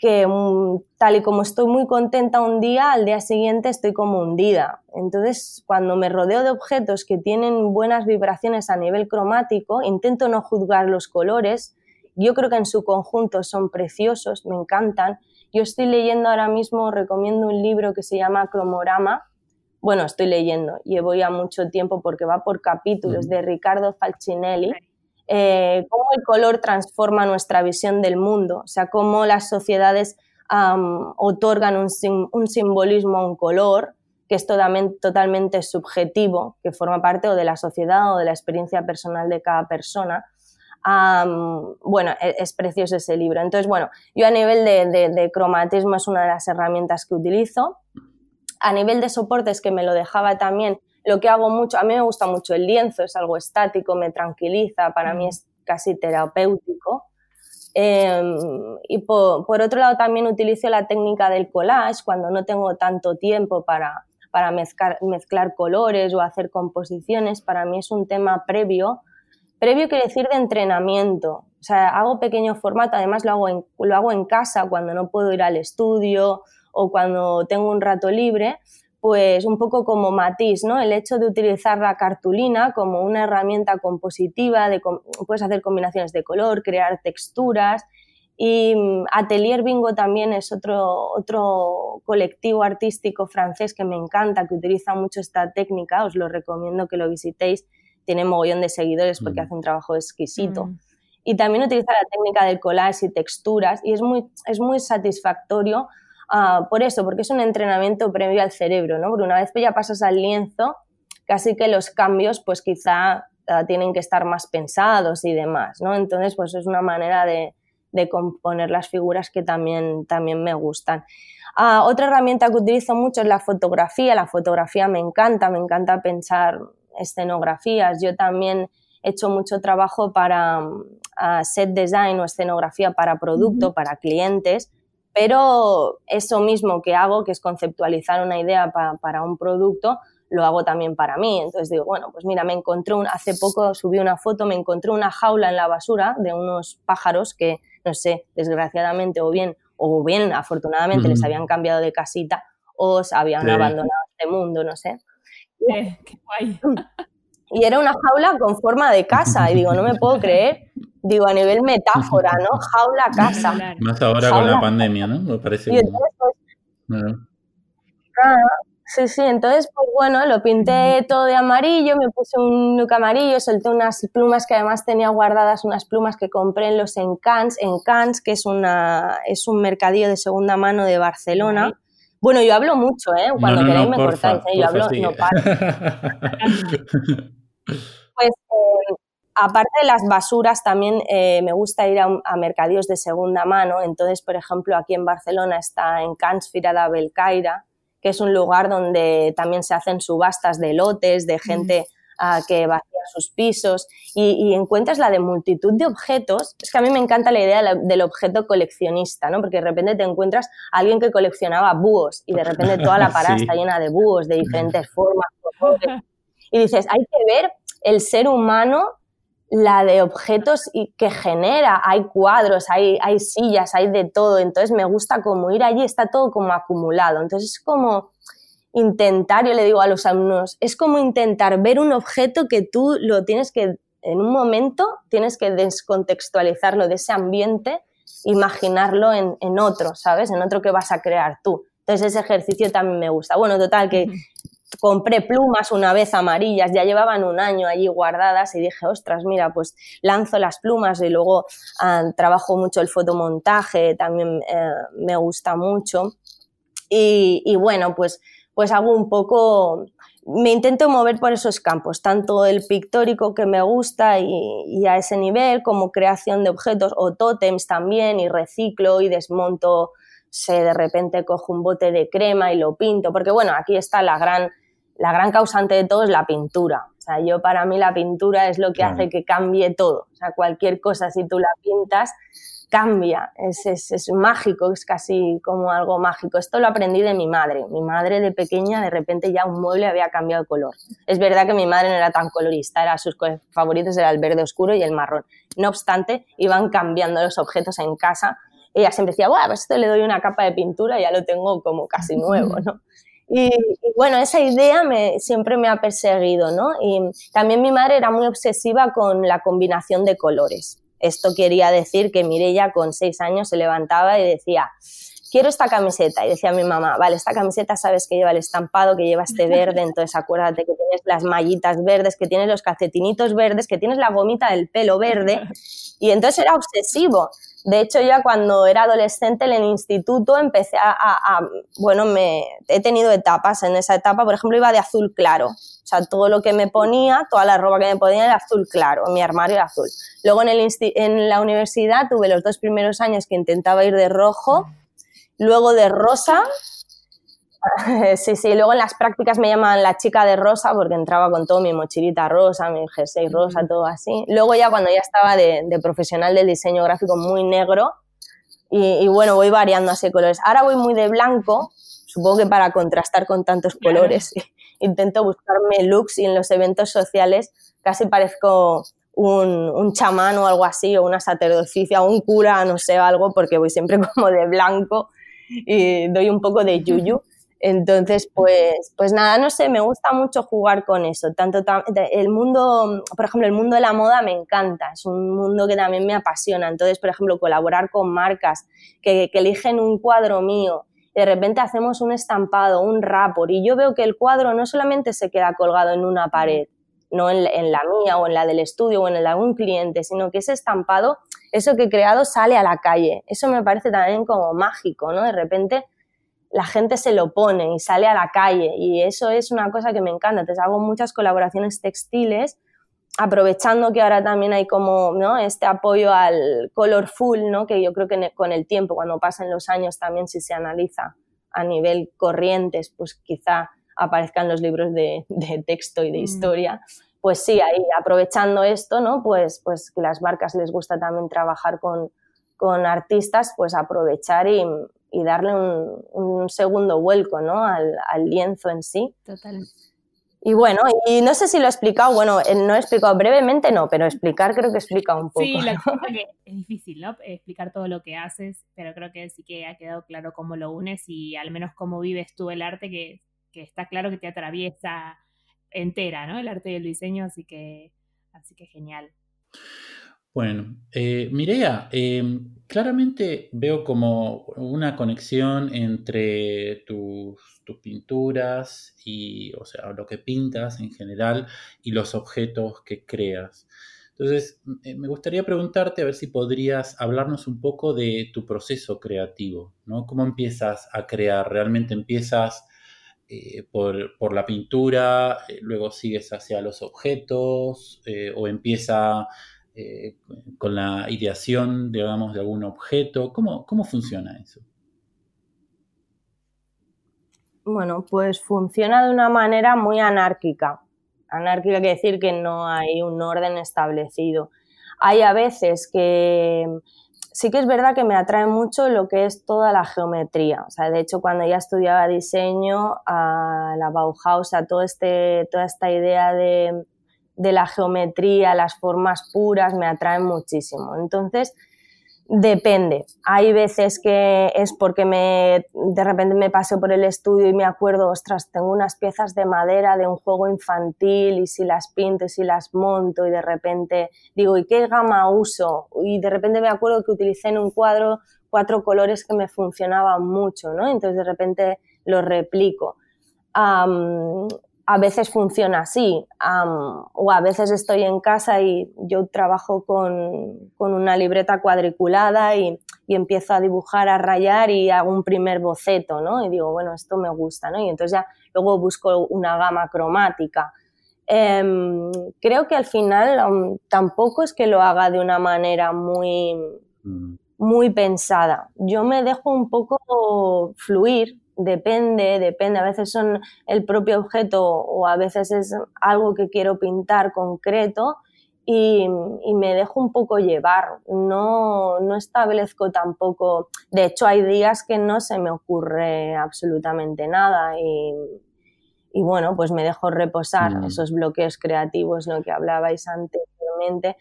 C: que mm, tal y como estoy muy contenta un día, al día siguiente estoy como hundida. Entonces, cuando me rodeo de objetos que tienen buenas vibraciones a nivel cromático, intento no juzgar los colores, yo creo que en su conjunto son preciosos, me encantan. Yo estoy leyendo ahora mismo, recomiendo un libro que se llama Cromorama. Bueno, estoy leyendo, llevo ya mucho tiempo porque va por capítulos de Ricardo Falcinelli. Eh, cómo el color transforma nuestra visión del mundo, o sea, cómo las sociedades otorgan un, simbolismo a un color que es totalmente, subjetivo, que forma parte o de la sociedad o de la experiencia personal de cada persona bueno, e, es, precioso ese libro. Entonces, bueno, yo a nivel de, cromatismo es una de las herramientas que utilizo. A nivel de soportes, que me lo dejaba también, lo que hago mucho, a mí me gusta mucho el lienzo, es algo estático, me tranquiliza, para mí es casi terapéutico. Em, y por, otro lado también utilizo la técnica del collage cuando no tengo tanto tiempo para, para mezclar, mezclar colores o hacer composiciones. Para mí es un tema previo Previo quiere decir de entrenamiento. O sea, hago pequeño formato, además lo hago, en, lo hago en casa cuando no puedo ir al estudio o cuando tengo un rato libre, pues un poco como matiz, ¿no? El hecho de utilizar la cartulina como una herramienta compositiva, de, puedes hacer combinaciones de color, crear texturas. Y mm, Atelier Bingo también es otro, otro colectivo artístico francés que me encanta, que utiliza mucho esta técnica, os lo recomiendo que lo visitéis tiene mogollón de seguidores porque mm. hace un trabajo exquisito. Mm. Y también utiliza la técnica del collage y texturas y es muy, es muy satisfactorio ah, por eso, porque es un entrenamiento previo al cerebro, ¿no? Porque una vez que ya pasas al lienzo, casi que los cambios pues quizá ah, tienen que estar más pensados y demás, ¿no? Entonces pues es una manera de, de componer las figuras que también, también me gustan. Ah, otra herramienta que utilizo mucho es la fotografía. La fotografía me encanta, me encanta pensar escenografías. Yo también he hecho mucho trabajo para set design o escenografía para producto, para clientes, pero eso mismo que hago, que es conceptualizar una idea para un producto, lo hago también para mí. Entonces digo, bueno, pues mira, me encontré un, hace poco subí una foto, me encontré una jaula en la basura de unos pájaros que, no sé, desgraciadamente o bien, o bien afortunadamente les habían cambiado de casita o se habían abandonado este mundo, no sé. Y era una jaula con forma de casa. Y digo, no me puedo creer. Digo, a nivel metáfora, ¿no? Jaula casa.
A: Más ahora con la pandemia, ¿no? Me parece. Y pues,
C: sí, sí. Entonces, pues bueno, lo pinté todo de amarillo, me puse un look amarillo, solté unas plumas que además tenía guardadas, unas plumas que compré en los Encans, Encans, que es, una, es un mercadillo de segunda mano de Barcelona. Bueno, yo hablo mucho, ¿eh? Cuando queráis me cortáis, ¿eh? Yo hablo, no paro. pues, eh, aparte de las basuras, también eh, me gusta ir a, mercadillos de segunda mano. Entonces, por ejemplo, aquí en Barcelona está en Cans Firada Belcaira, que es un lugar donde también se hacen subastas de lotes, de gente que vacía sus pisos y, encuentras la de multitud de objetos. Es que a mí me encanta la idea del objeto coleccionista, ¿no? Porque de repente te encuentras a alguien que coleccionaba búhos y de repente toda la parada está llena de búhos de diferentes formas. Y dices, hay que ver el ser humano la de objetos y que genera. Hay cuadros, hay, hay sillas, hay de todo. Entonces me gusta como ir allí, está todo como acumulado. Entonces es como intentar, yo le digo a los alumnos, es como intentar ver un objeto que tú lo tienes que, en un momento, tienes que descontextualizarlo de ese ambiente, imaginarlo en, en otro, ¿sabes? En otro que vas a crear tú. Entonces ese ejercicio también me gusta. Bueno, total, que compré plumas una vez amarillas, ya llevaban un año allí guardadas y dije, ostras, mira, pues lanzo las plumas y luego ah, trabajo mucho el fotomontaje, también eh, me gusta mucho. Y, bueno, pues, pues hago un poco, me intento mover por esos campos, tanto el pictórico que me gusta y, a ese nivel, como creación de objetos o tótems también, y reciclo y desmonto, sé, de repente cojo un bote de crema y lo pinto, porque bueno, aquí está la gran la gran causante de todo es la pintura. O sea, yo para mí la pintura es lo que hace que cambie todo. O sea, cualquier cosa, si tú la pintas, cambia. Es, es, mágico, es casi como algo mágico. Esto lo aprendí de mi madre. Mi madre de pequeña, de repente ya un mueble había cambiado de color. Es verdad que mi madre no era tan colorista, era sus favoritos era el verde oscuro y el marrón. No obstante, iban cambiando los objetos en casa. Ella siempre decía, bueno, pues esto le doy una capa de pintura y ya lo tengo como casi nuevo, ¿no? Y, bueno, esa idea me, siempre me ha perseguido, ¿no? Y también mi madre era muy obsesiva con la combinación de colores. Esto quería decir que Mirella con seis años se levantaba y decía, quiero esta camiseta. Y decía mi mamá, vale, esta camiseta sabes que lleva el estampado, que lleva este verde, entonces acuérdate que tienes las mallitas verdes, que tienes los calcetinitos verdes, que tienes la gomita del pelo verde. Y entonces era obsesivo. De hecho, ya cuando era adolescente en el instituto empecé a, bueno, me, he tenido etapas. En esa etapa, por ejemplo, iba de azul claro. O sea, todo lo que me ponía, toda la ropa que me ponía era azul claro, mi armario era azul. Luego en, el en la universidad tuve los dos primeros años que intentaba ir de rojo, luego de rosa Sí, sí, luego en las prácticas me llaman la chica de rosa porque entraba con todo mi mochilita rosa, mi jersey rosa, todo así. Luego ya cuando ya estaba de, profesional del diseño gráfico muy negro y, bueno, voy variando así colores. Ahora voy muy de blanco, supongo que para contrastar con tantos colores. Intento buscarme looks y en los eventos sociales casi parezco un, un, chamán o algo así, o una sacerdocia, o un cura, no sé, algo, porque voy siempre como de blanco y doy un poco de yuyu. Entonces, pues, pues nada, no sé, me gusta mucho jugar con eso. Tanto el mundo, por ejemplo, el mundo de la moda me encanta, es un mundo que también me apasiona. Entonces, por ejemplo, colaborar con marcas que, eligen un cuadro mío, de repente hacemos un estampado, un rapport, y yo veo que el cuadro no solamente se queda colgado en una pared, no en, la mía o en la del estudio o en la de un cliente, sino que ese estampado, eso que he creado sale a la calle. Eso me parece también como mágico, ¿no? De repente la gente se lo pone y sale a la calle y eso es una cosa que me encanta. Entonces hago muchas colaboraciones textiles aprovechando que ahora también hay como ¿no? este apoyo al colorful, ¿no? que yo creo que con el tiempo, cuando pasen los años también si se analiza a nivel corrientes, pues quizá aparezcan los libros de, texto y de mm. historia. Pues sí, ahí aprovechando esto, ¿no? Pues, pues que las marcas les gusta también trabajar con, con artistas, pues aprovechar y, y darle un, segundo vuelco ¿no? al, lienzo en sí.
B: Total.
C: Y bueno, y no sé si lo he explicado, bueno, eh, no he explicado brevemente, no, pero explicar creo que explica un poco.
B: Sí, lo que es difícil, ¿no? Explicar todo lo que haces, pero creo que sí que ha quedado claro cómo lo unes y al menos cómo vives tú el arte, que, que está claro que te atraviesa entera, ¿no? El arte y el diseño, así que, así que genial.
A: Bueno, eh, Mirea, em, claramente veo como una conexión entre tus, pinturas y, o sea, lo que pintas en general y los objetos que creas. Entonces, eh, me gustaría preguntarte a ver si podrías hablarnos un poco de tu proceso creativo, ¿no? ¿Cómo empiezas a crear? ¿Realmente empiezas eh, por, la pintura, luego sigues hacia los objetos o empieza eh, con la ideación, digamos, de algún objeto? ¿Cómo, ¿Cómo funciona eso?
C: Bueno, pues funciona de una manera muy anárquica. Anárquica quiere decir que no hay un orden establecido. Hay a veces que sí que es verdad que me atrae mucho lo que es toda la geometría. O sea, de hecho, cuando ya estudiaba diseño, a la Bauhaus, a todo este, toda esta idea de de la geometría, las formas puras, me atraen muchísimo. Entonces, Depende. Hay veces que es porque me, de repente me paso por el estudio y me acuerdo, ostras, tengo unas piezas de madera de un juego infantil y si las pinto y si las monto y de repente digo, ¿y qué gama uso? Y de repente me acuerdo que utilicé en un cuadro cuatro colores que me funcionaban mucho, ¿no? Entonces de repente los replico a veces funciona así, o a veces estoy en casa y yo trabajo con, una libreta cuadriculada y, empiezo a dibujar, a rayar y hago un primer boceto, ¿no? Y digo, bueno, esto me gusta, ¿no? Y entonces ya luego busco una gama cromática. Em, creo que al final tampoco es que lo haga de una manera muy, mm. muy pensada. Yo me dejo un poco fluir depende, depende, a veces son el propio objeto o a veces es algo que quiero pintar concreto y, me dejo un poco llevar, no, no, establezco tampoco, de hecho hay días que no se me ocurre absolutamente nada y, y bueno, pues me dejo reposar mm. esos bloqueos creativos ¿no? que hablabais anteriormente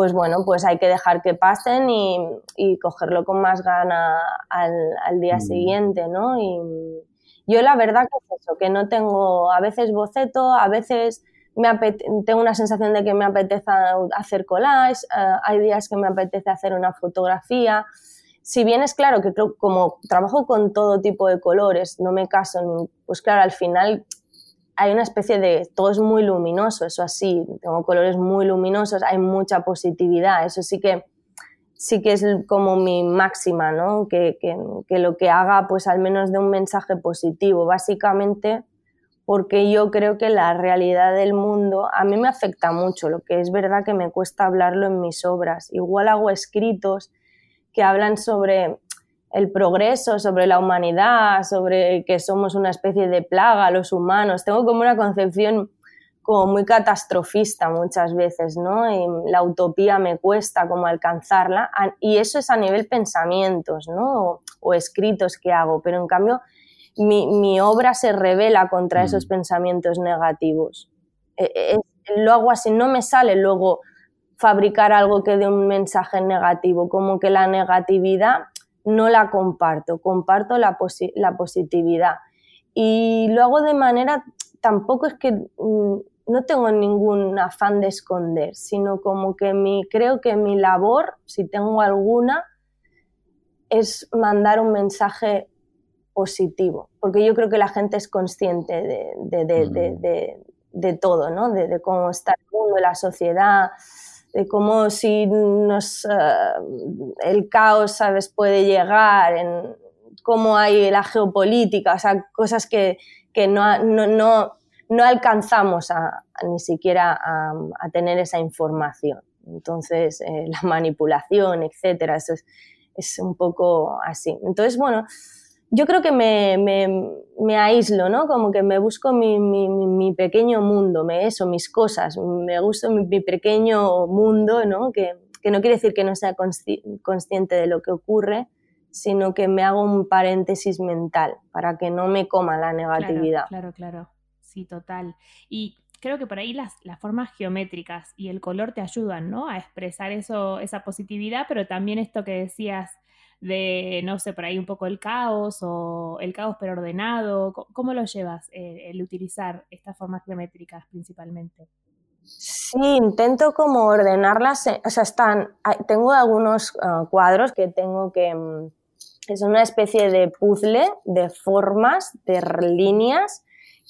C: pues bueno, pues hay que dejar que pasen y, cogerlo con más gana al, día mm. siguiente, ¿no? Y yo la verdad que es eso, que no tengo, a veces boceto, a veces me tengo una sensación de que me apetece hacer collage, eh, hay días que me apetece hacer una fotografía. Si bien es claro que como trabajo con todo tipo de colores, no me caso, pues claro, al final hay una especie de, todo es muy luminoso, eso así, tengo colores muy luminosos, hay mucha positividad, eso sí que, sí que es como mi máxima, ¿no? Que, que, lo que haga pues al menos de un mensaje positivo, básicamente porque yo creo que la realidad del mundo a mí me afecta mucho, lo que es verdad que me cuesta hablarlo en mis obras. Igual hago escritos que hablan sobre el progreso, sobre la humanidad, sobre que somos una especie de plaga los humanos. Tengo como una concepción como muy catastrofista muchas veces, ¿no? Y la utopía me cuesta como alcanzarla y eso es a nivel pensamientos, ¿no? O, escritos que hago, pero en cambio mi, obra se revela contra mm. esos pensamientos negativos. E, e, lo hago así, no me sale luego fabricar algo que dé un mensaje negativo, como que la negatividad no la comparto, comparto la, la positividad. Y lo hago de manera, tampoco es que mm, no tengo ningún afán de esconder, sino como que mi, creo que mi labor, si tengo alguna, es mandar un mensaje positivo, porque yo creo que la gente es consciente de, de, de todo, ¿no? de, cómo está el mundo, la sociedad, de cómo si nos, eh, el caos, ¿sabes?, puede llegar, en cómo hay la geopolítica, o sea, cosas que, que no, no, no, no, alcanzamos a, ni siquiera a, a, tener esa información. Entonces, eh, la manipulación, etcétera, eso es, es un poco así. Entonces, bueno, yo creo que me, me, aíslo, ¿no? Como que me busco mi, mi, pequeño mundo, me, eso, mis cosas, me gusta mi, pequeño mundo, ¿no? Que, que, no quiere decir que no sea consciente de lo que ocurre, sino que me hago un paréntesis mental para que no me coma la negatividad.
B: Claro, claro, sí, total. Y creo que por ahí las, las formas geométricas y el color te ayudan, ¿no? A expresar eso, esa positividad, pero también esto que decías de, no sé, por ahí un poco el caos o el caos pero ordenado? ¿Cómo lo llevas eh, el utilizar estas formas geométricas principalmente?
C: Sí, intento como ordenarlas, eh, o sea, están, tengo algunos ah, cuadros que tengo que, mm, son una especie de puzzle de formas, de líneas,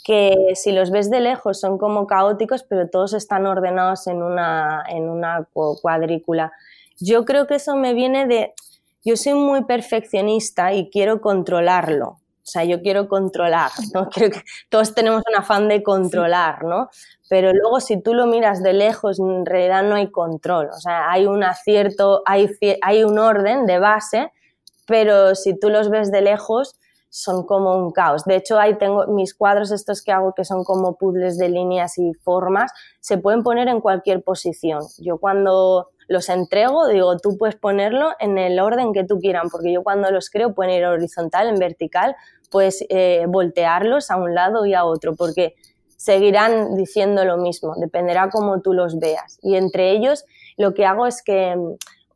C: que si los ves de lejos son como caóticos, pero todos están ordenados en una, en una cuadrícula. Yo creo que eso me viene de, yo soy muy perfeccionista y quiero controlarlo. O sea, yo quiero controlar, ¿no? Creo que todos tenemos un afán de controlar, ¿no? Pero luego si tú lo miras de lejos, en realidad no hay control. O sea, hay un acierto, hay, hay un orden de base, pero si tú los ves de lejos, son como un caos. De hecho, ahí tengo mis cuadros estos que hago que son como puzzles de líneas y formas, se pueden poner en cualquier posición. Yo cuando los entrego, digo, tú puedes ponerlo en el orden que tú quieras, porque yo cuando los creo pueden ir horizontal, en vertical, puedes eh, voltearlos a un lado y a otro, porque seguirán diciendo lo mismo, dependerá cómo tú los veas. Y entre ellos lo que hago es que,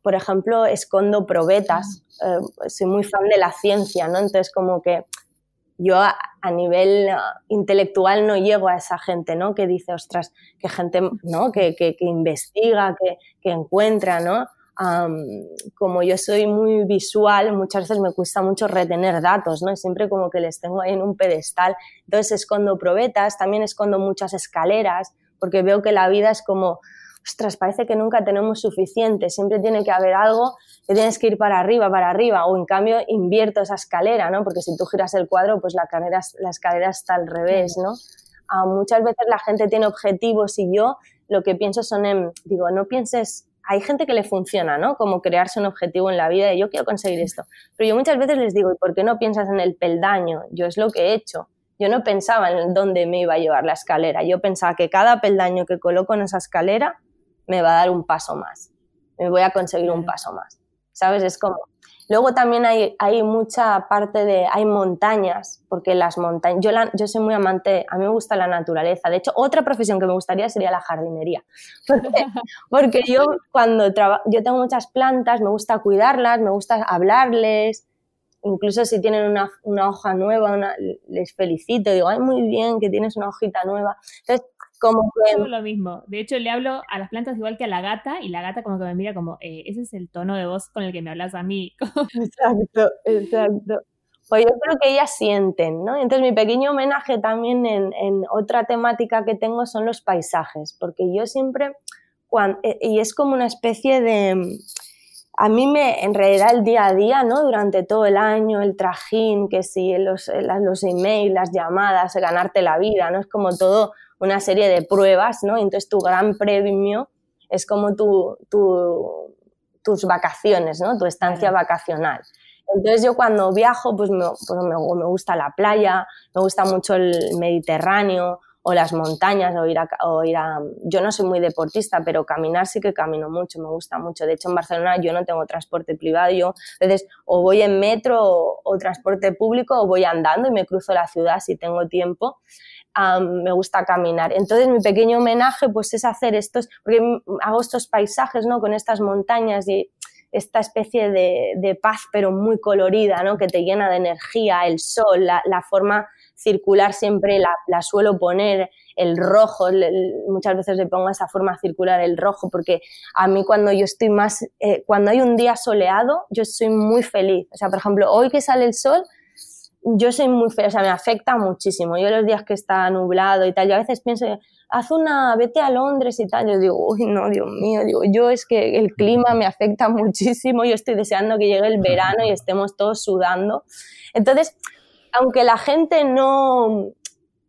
C: por ejemplo, escondo probetas, eh, soy muy fan de la ciencia, ¿no? Entonces como que yo a, nivel ah, intelectual no llego a esa gente, ¿no? Que dice, ostras, que gente, ¿no? Que, que, que investiga, que, que encuentra, ¿no? como yo soy muy visual, muchas veces me cuesta mucho retener datos, ¿no? siempre como que les tengo ahí en un pedestal. Entonces escondo probetas, también escondo muchas escaleras, porque veo que la vida es como, ostras, parece que nunca tenemos suficiente, siempre tiene que haber algo que tienes que ir para arriba, para arriba, o en cambio invierto esa escalera, ¿no? Porque si tú giras el cuadro, pues la, escalera, la escalera está al revés, ¿no? muchas veces la gente tiene objetivos y yo lo que pienso son en, digo, no pienses hay gente que le funciona, ¿no? Como crearse un objetivo en la vida de yo quiero conseguir esto. Pero yo muchas veces les digo, ¿y por qué no piensas en el peldaño? Yo es lo que he hecho. Yo no pensaba en dónde me iba a llevar la escalera. Yo pensaba que cada peldaño que coloco en esa escalera me va a dar un paso más. Me voy a conseguir un paso más. ¿Sabes? Es como, Luego también hay, hay mucha parte de, hay montañas, porque las montañas, yo, yo soy muy amante, a mí me gusta la naturaleza. De hecho, otra profesión que me gustaría sería la jardinería. Porque, porque yo cuando yo tengo muchas plantas, me gusta cuidarlas, me gusta hablarles, incluso si tienen una, una hoja nueva, les felicito, digo, ay, muy bien que tienes una hojita nueva. Entonces, como
B: lo mismo. De hecho, le hablo a las plantas igual que a la gata y la gata como que me mira como, eh, ese es el tono de voz con el que me hablas a mí.
C: exacto, exacto. Pues yo creo que ellas sienten, ¿no? Entonces mi pequeño homenaje también en, en otra temática que tengo son los paisajes, porque yo siempre, cuando, eh, y es como una especie de, a mí me, en realidad el día a día, ¿no? Durante todo el año, el trajín, que si los, los emails, las llamadas, ganarte la vida, ¿no? Es como todo una serie de pruebas, ¿no? Entonces tu gran premio es como tu, tus vacaciones, ¿no? Tu estancia vacacional. Entonces yo cuando viajo, pues, me, pues me, me, gusta la playa, me gusta mucho el Mediterráneo o las montañas o ir, a, o ir a... Yo no soy muy deportista, pero caminar sí que camino mucho, me gusta mucho. De hecho, en Barcelona yo no tengo transporte privado, yo entonces o voy en metro o, o transporte público o voy andando y me cruzo la ciudad si tengo tiempo me gusta caminar. Entonces mi pequeño homenaje pues es hacer estos, porque hago estos paisajes, ¿no? Con estas montañas y esta especie de, paz pero muy colorida, ¿no? Que te llena de energía, el sol, la, forma circular siempre la, suelo poner, el rojo, muchas veces le pongo esa forma circular el rojo, porque a mí cuando yo estoy más, eh, cuando hay un día soleado, yo soy muy feliz. O sea, por ejemplo, hoy que sale el sol, yo soy muy fea, o sea, me afecta muchísimo. Yo los días que está nublado y tal, yo a veces pienso, haz una, vete a Londres y tal, yo digo, uy, no, Dios mío, digo, yo es que el clima me afecta muchísimo, yo estoy deseando que llegue el verano y estemos todos sudando. Entonces, aunque la gente no,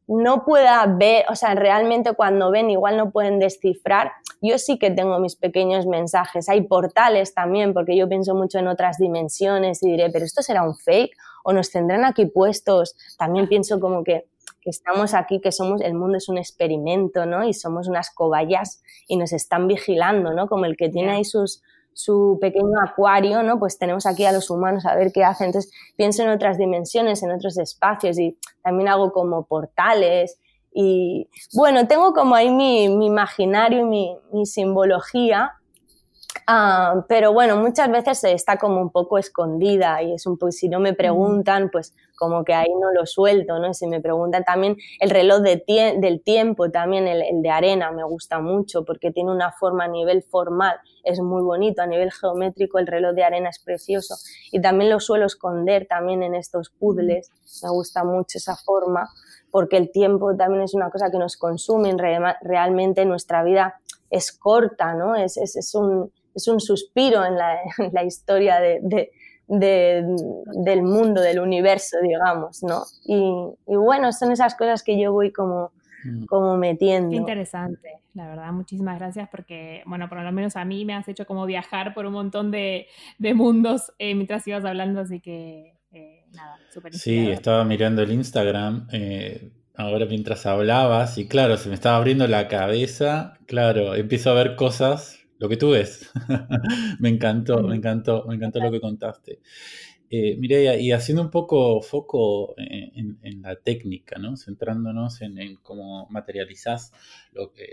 C: no pueda ver, o sea, realmente cuando ven igual no pueden descifrar, yo sí que tengo mis pequeños mensajes. Hay portales también, porque yo pienso mucho en otras dimensiones y diré, pero esto será un fake o nos tendrán aquí puestos. También pienso como que, estamos aquí, que somos, el mundo es un experimento, ¿no? Y somos unas cobayas y nos están vigilando, ¿no? Como el que tiene ahí sus, su pequeño acuario, ¿no? Pues tenemos aquí a los humanos a ver qué hacen. Entonces pienso en otras dimensiones, en otros espacios y también hago como portales y bueno, tengo como ahí mi, mi imaginario y mi, mi simbología Ah, pero bueno, muchas veces está como un poco escondida y es un poco, si no me preguntan, pues como que ahí no lo suelto, ¿no? Si me preguntan también el reloj de del tiempo, también el, el, de arena me gusta mucho porque tiene una forma a nivel formal, es muy bonito, a nivel geométrico el reloj de arena es precioso y también lo suelo esconder también en estos puzzles, me gusta mucho esa forma porque el tiempo también es una cosa que nos consume, realmente nuestra vida es corta, ¿no? Es, es, es un es un suspiro en la, historia de, del mundo, del universo, digamos, ¿no? Y, bueno, son esas cosas que yo voy como, mm. como metiendo.
B: Qué interesante, la verdad, muchísimas gracias porque, bueno, por lo menos a mí me has hecho como viajar por un montón de, mundos eh, mientras ibas hablando, así que, eh, nada, súper
A: Sí, estaba mirando el Instagram. Eh, ahora mientras hablabas y claro, se me estaba abriendo la cabeza, claro, empiezo a ver cosas lo que tú ves. me encantó, me encantó, me encantó lo que contaste. Eh, Mireia, y haciendo un poco foco en, la técnica, ¿no? centrándonos en, cómo materializás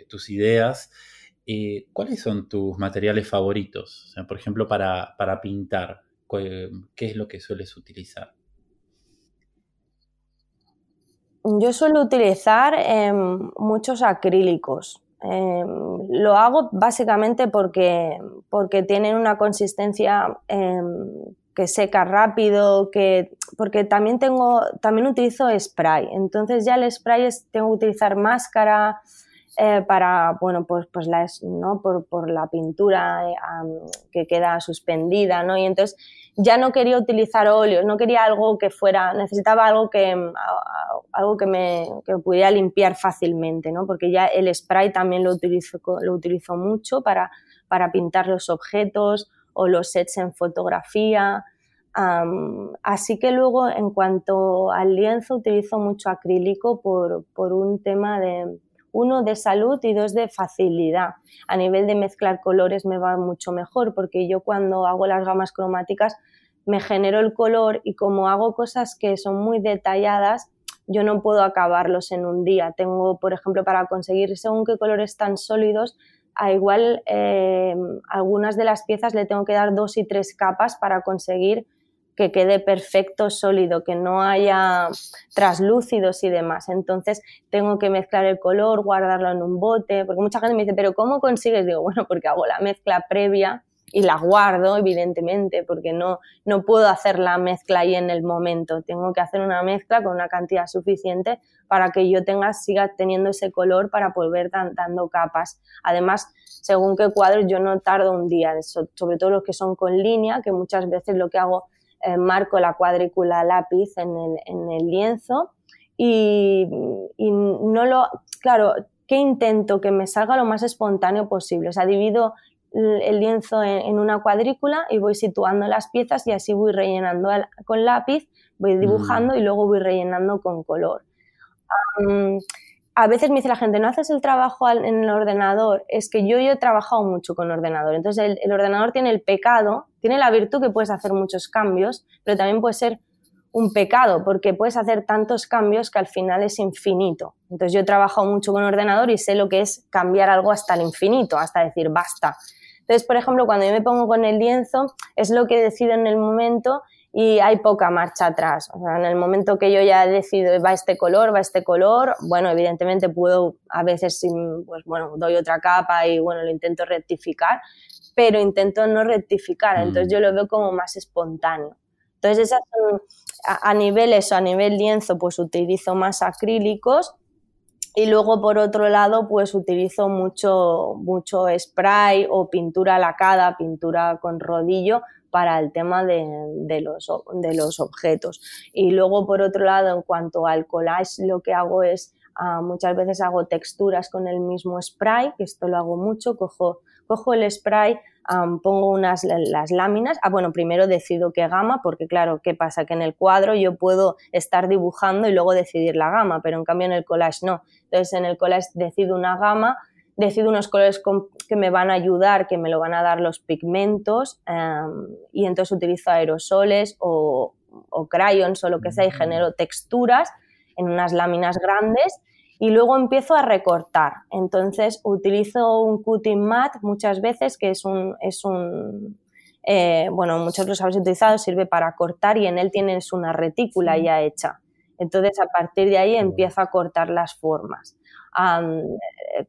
A: tus ideas, eh, ¿cuáles son tus materiales favoritos? O sea, por ejemplo, para, para pintar, ¿qué es lo que sueles utilizar?
C: Yo suelo utilizar em, muchos acrílicos. Em, lo hago básicamente porque, porque tienen una consistencia em, que seca rápido, que, porque también tengo, también utilizo spray. Entonces ya el spray es, tengo que utilizar máscara eh, para, bueno, pues, pues ¿no? por, por la pintura eh, que queda suspendida, ¿no? Y entonces ya no quería utilizar óleos, no quería algo que fuera, necesitaba algo que, algo que me que pudiera limpiar fácilmente, ¿no? Porque ya el spray también lo utilizo, lo utilizo mucho para, para pintar los objetos o los sets en fotografía. así que luego, en cuanto al lienzo, utilizo mucho acrílico por, por un tema de, uno de salud y dos de facilidad. A nivel de mezclar colores me va mucho mejor porque yo cuando hago las gamas cromáticas me genero el color y como hago cosas que son muy detalladas, yo no puedo acabarlos en un día. Tengo, por ejemplo, para conseguir según qué colores tan sólidos, a igual eh, algunas de las piezas le tengo que dar dos y tres capas para conseguir que quede perfecto, sólido, que no haya traslúcidos y demás. Entonces tengo que mezclar el color, guardarlo en un bote, porque mucha gente me dice, pero ¿cómo consigues? Digo, bueno, porque hago la mezcla previa y la guardo, evidentemente, porque no, no puedo hacer la mezcla ahí en el momento. Tengo que hacer una mezcla con una cantidad suficiente para que yo tenga, siga teniendo ese color para volver dando capas. Además, según qué cuadros, yo no tardo un día, sobre todo los que son con línea, que muchas veces lo que hago, eh, marco la cuadrícula lápiz en el, en el lienzo y, y no lo, claro, ¿qué intento? Que me salga lo más espontáneo posible. O sea, divido el lienzo en, una cuadrícula y voy situando las piezas y así voy rellenando con lápiz, voy dibujando mm. y luego voy rellenando con color. a veces me dice la gente, ¿no haces el trabajo en el ordenador? Es que yo, yo he trabajado mucho con ordenador. Entonces el, el ordenador tiene el pecado, tiene la virtud que puedes hacer muchos cambios, pero también puede ser un pecado porque puedes hacer tantos cambios que al final es infinito. Entonces yo he trabajado mucho con ordenador y sé lo que es cambiar algo hasta el infinito, hasta decir basta. Entonces, por ejemplo, cuando yo me pongo con el lienzo, es lo que decido en el momento y hay poca marcha atrás. O sea, en el momento que yo ya decido va este color, va este color, bueno, evidentemente puedo a veces, pues bueno, doy otra capa y bueno, lo intento rectificar, pero intento no rectificar, mm. entonces yo lo veo como más espontáneo. Entonces, esas a, a nivel eso, a nivel lienzo, pues utilizo más acrílicos y luego, por otro lado, pues utilizo mucho, mucho spray o pintura lacada, pintura con rodillo para el tema de, de, los, de los objetos. Y luego, por otro lado, en cuanto al collage, lo que hago es, ah, muchas veces hago texturas con el mismo spray, que esto lo hago mucho, cojo, cojo el spray, pongo unas las láminas. Ah, bueno, primero decido qué gama, porque claro, ¿qué pasa? Que en el cuadro yo puedo estar dibujando y luego decidir la gama, pero en cambio en el collage no. Entonces en el collage decido una gama, decido unos colores que me van a ayudar, que me lo van a dar los pigmentos, y entonces utilizo aerosoles o, o crayons o lo que sea y genero texturas en unas láminas grandes y luego empiezo a recortar. Entonces utilizo un cutting mat muchas veces, que es un, es un eh, bueno, muchos los habéis utilizado, sirve para cortar y en él tienes una retícula ya hecha. Entonces a partir de ahí empiezo a cortar las formas.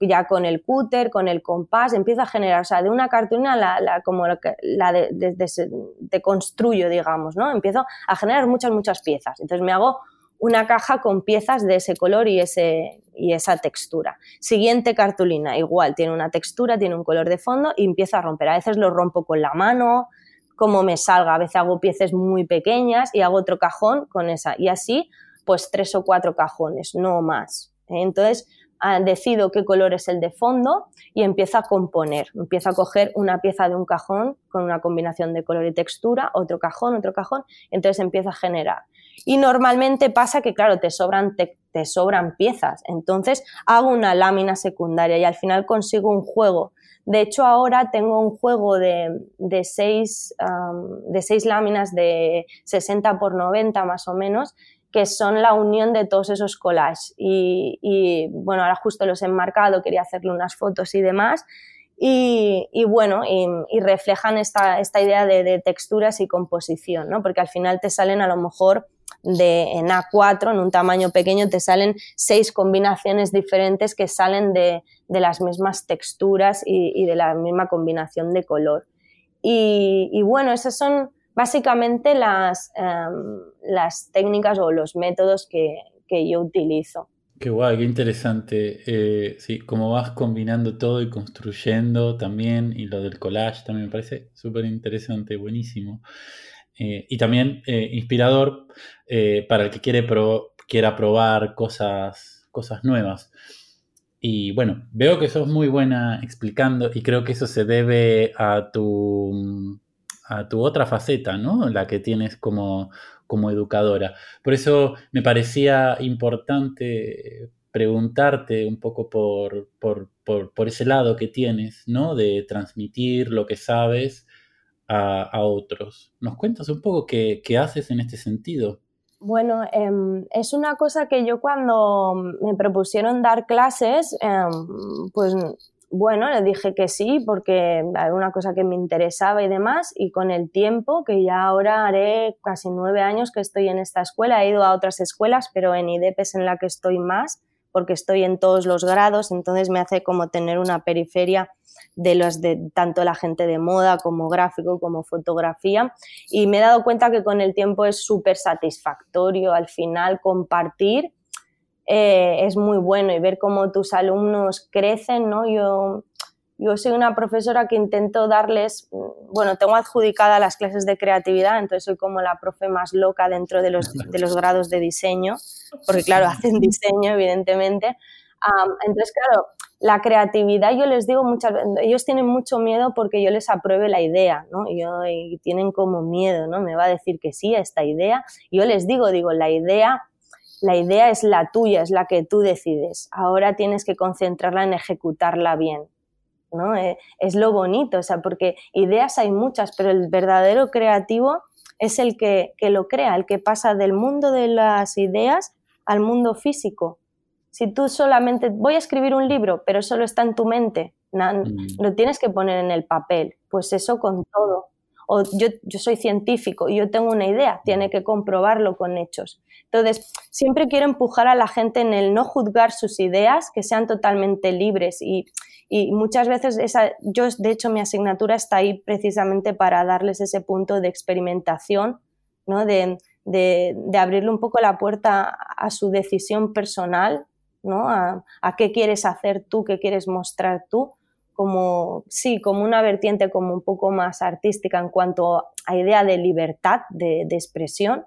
C: ya con el cúter, con el compás, empiezo a generar, o sea, de una cartulina la, como la, de, de, construyo, digamos, ¿no? Empiezo a generar muchas, muchas piezas. Entonces me hago una caja con piezas de ese color y, ese, y esa textura. Siguiente cartulina, igual, tiene una textura, tiene un color de fondo y empiezo a romper. A veces lo rompo con la mano, como me salga. A veces hago piezas muy pequeñas y hago otro cajón con esa. Y así, pues tres o cuatro cajones, no más. Entonces, ah, decido qué color es el de fondo y empiezo a componer. Empiezo a coger una pieza de un cajón con una combinación de color y textura, otro cajón, otro cajón, entonces empiezo a generar. Y normalmente pasa que, claro, te sobran, te, sobran piezas. Entonces hago una lámina secundaria y al final consigo un juego. De hecho, ahora tengo un juego de, de, seis, de seis láminas de 60 por 90 más o menos, que son la unión de todos esos collages. Y, bueno, ahora justo los he enmarcado, quería hacerle unas fotos y demás. Y, bueno, y, reflejan esta, esta idea de, de, texturas y composición, ¿no? Porque al final te salen a lo mejor de, en A4, en un tamaño pequeño, te salen seis combinaciones diferentes que salen de, las mismas texturas y, de la misma combinación de color. Y, bueno, esas son básicamente las, em, las técnicas o los métodos que, yo utilizo.
A: Qué guay, qué interesante. Eh, sí, cómo vas combinando todo y construyendo también, y lo del collage también me parece súper interesante, buenísimo. Eh, y también eh, inspirador eh, para el que quiere quiera probar cosas, cosas nuevas. Y bueno, veo que sos muy buena explicando y creo que eso se debe a tu, a tu otra faceta, ¿no? La que tienes como, como educadora. Por eso me parecía importante preguntarte un poco por, por, por, ese lado que tienes, ¿no? De transmitir lo que sabes a, otros. ¿Nos cuentas un poco qué, haces en este sentido?
C: Bueno, em, es una cosa que yo cuando me propusieron dar clases, em, pues bueno, le dije que sí porque era una cosa que me interesaba y demás y con el tiempo, que ya ahora haré casi nueve años que estoy en esta escuela, he ido a otras escuelas, pero en IDEP es en la que estoy más porque estoy en todos los grados, entonces me hace como tener una periferia de los de tanto la gente de moda como gráfico como fotografía y me he dado cuenta que con el tiempo es súper satisfactorio al final compartir eh, es muy bueno y ver cómo tus alumnos crecen, ¿no? Yo yo soy una profesora que intento darles, bueno, tengo adjudicada las clases de creatividad, entonces soy como la profe más loca dentro de los, de los grados de diseño, porque claro, hacen diseño, evidentemente. entonces, claro, la creatividad, yo les digo muchas veces, ellos tienen mucho miedo porque yo les apruebe la idea, ¿no? Yo, y tienen como miedo, ¿no? Me va a decir que sí a esta idea. Yo les digo, digo, la idea la idea es la tuya, es la que tú decides. Ahora tienes que concentrarla en ejecutarla bien. Eh, es lo bonito, o sea, porque ideas hay muchas, pero el verdadero creativo es el que, lo crea, el que pasa del mundo de las ideas al mundo físico. Si tú solamente voy a escribir un libro, pero solo está en tu mente, mm. lo tienes que poner en el papel, pues eso con todo. O yo, yo soy científico y yo tengo una idea, tiene que comprobarlo con hechos. Entonces, siempre quiero empujar a la gente en el no juzgar sus ideas, que sean totalmente libres y, y muchas veces, esa, yo de hecho mi asignatura está ahí precisamente para darles ese punto de experimentación, ¿no? de, de, abrirle un poco la puerta a su decisión personal, ¿no? A, qué quieres hacer tú, qué quieres mostrar tú, como, sí, como una vertiente como un poco más artística en cuanto a idea de libertad de, de expresión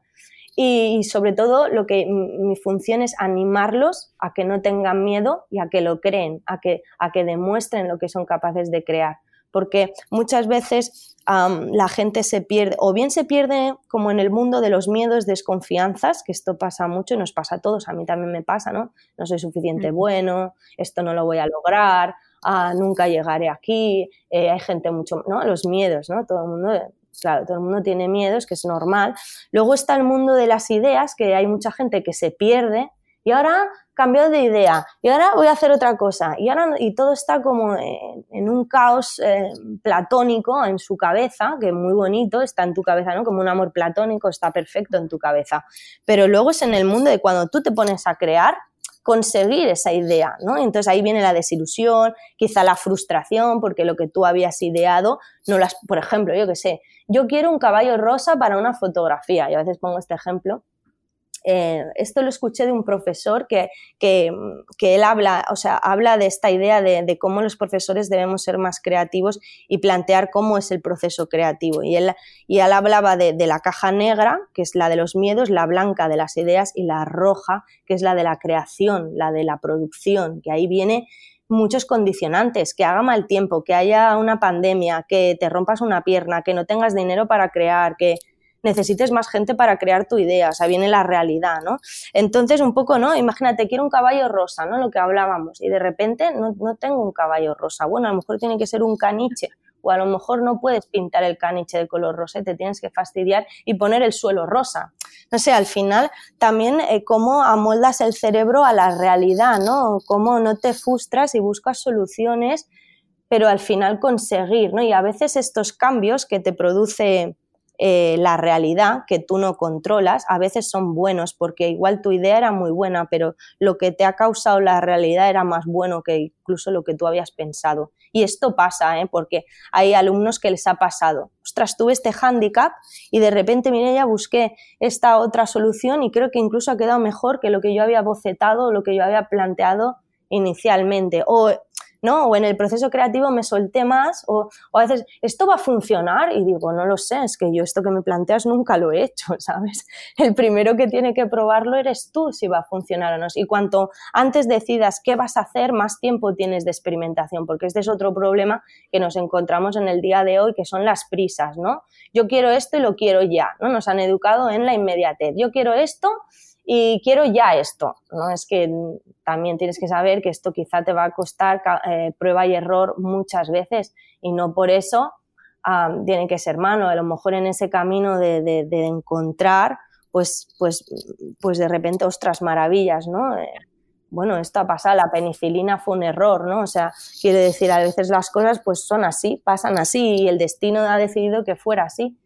C: y sobre todo lo que mi función es animarlos a que no tengan miedo y a que lo creen, a que, a que demuestren lo que son capaces de crear. Porque muchas veces la gente se pierde, o bien se pierde como en el mundo de los miedos, desconfianzas, que esto pasa mucho y nos pasa a todos, a mí también me pasa, ¿no? No soy suficiente bueno, esto no lo voy a lograr, ah, nunca llegaré aquí, eh, hay gente mucho, ¿no? Los miedos, ¿no? Todo el mundo claro, todo el mundo tiene miedos, que es normal. Luego está el mundo de las ideas, que hay mucha gente que se pierde y ahora cambio de idea y ahora voy a hacer otra cosa y ahora y todo está como en, un caos eh, platónico en su cabeza que muy bonito está en tu cabeza no como un amor platónico está perfecto en tu cabeza pero luego es en el mundo de cuando tú te pones a crear conseguir esa idea, ¿no? Entonces ahí viene la desilusión, quizá la frustración, porque lo que tú habías ideado, no las, por ejemplo, yo qué sé, yo quiero un caballo rosa para una fotografía, y a veces pongo este ejemplo, eh, esto lo escuché de un profesor que, que, él habla, o sea, habla de esta idea de, cómo los profesores debemos ser más creativos y plantear cómo es el proceso creativo. Y él, y él hablaba de, de la caja negra, que es la de los miedos, la blanca de las ideas y la roja, que es la de la creación, la de la producción, que ahí viene muchos condicionantes, que haga mal tiempo, que haya una pandemia, que te rompas una pierna, que no tengas dinero para crear, que necesites más gente para crear tu idea, o sea, viene la realidad, ¿no? Entonces, un poco, ¿no? Imagínate, quiero un caballo rosa, ¿no? Lo que hablábamos, y de repente no, tengo un caballo rosa. Bueno, a lo mejor tiene que ser un caniche, o a lo mejor no puedes pintar el caniche de color rosa te tienes que fastidiar y poner el suelo rosa. No sé, al final también eh, cómo amoldas el cerebro a la realidad, ¿no? Cómo no te frustras y buscas soluciones, pero al final conseguir, ¿no? Y a veces estos cambios que te produce eh, la realidad que tú no controlas, a veces son buenos porque igual tu idea era muy buena, pero lo que te ha causado la realidad era más bueno que incluso lo que tú habías pensado. Y esto pasa, ¿eh? porque hay alumnos que les ha pasado. Ostras, tuve este hándicap y de repente, mire, ya busqué esta otra solución y creo que incluso ha quedado mejor que lo que yo había bocetado o lo que yo había planteado inicialmente. O ¿no? O en el proceso creativo me solté más, o, a veces, ¿esto va a funcionar? Y digo, no lo sé, es que yo esto que me planteas nunca lo he hecho, ¿sabes? El primero que tiene que probarlo eres tú si va a funcionar o no. Y cuanto antes decidas qué vas a hacer, más tiempo tienes de experimentación, porque este es otro problema que nos encontramos en el día de hoy, que son las prisas, ¿no? Yo quiero esto y lo quiero ya, ¿no? Nos han educado en la inmediatez. Yo quiero esto y quiero ya esto, ¿no? Es que también tienes que saber que esto quizá te va a costar eh, prueba y error muchas veces y no por eso tiene que ser mano. A lo mejor en ese camino de, encontrar, pues, pues, pues de repente, ostras, maravillas, ¿no? Eh, bueno, esto ha pasado, la penicilina fue un error, ¿no? O sea, quiere decir, a veces las cosas pues son así, pasan así y el destino ha decidido que fuera así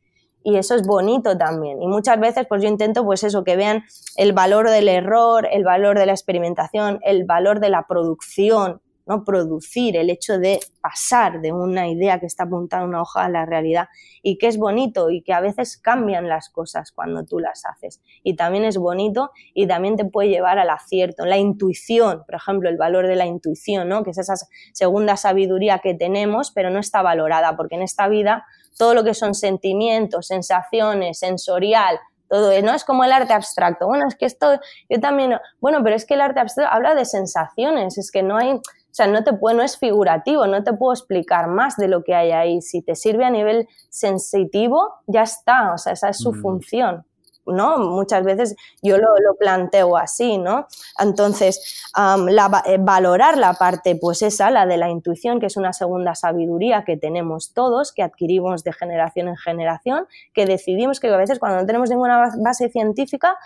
C: y eso es bonito también. Y muchas veces pues yo intento pues eso, que vean el valor del error, el valor de la experimentación, el valor de la producción, ¿no? Producir, el hecho de pasar de una idea que está apuntada en una hoja a la realidad y que es bonito y que a veces cambian las cosas cuando tú las haces. Y también es bonito y también te puede llevar al acierto, la intuición, por ejemplo, el valor de la intuición, ¿no? Que es esa segunda sabiduría que tenemos, pero no está valorada porque en esta vida todo lo que son sentimientos, sensaciones, sensorial, todo, ¿no? Es como el arte abstracto. Bueno, es que esto, yo también, bueno, pero es que el arte abstracto habla de sensaciones, es que no hay, o sea, no te puedo, no es figurativo, no te puedo explicar más de lo que hay ahí. Si te sirve a nivel sensitivo, ya está, o sea, esa es su mm. función. ¿No? Muchas veces yo lo, planteo así, ¿no? Entonces, eh, valorar la parte, pues esa, la de la intuición, que es una segunda sabiduría que tenemos todos, que adquirimos de generación en generación, que decidimos que a veces cuando no tenemos ninguna base científica,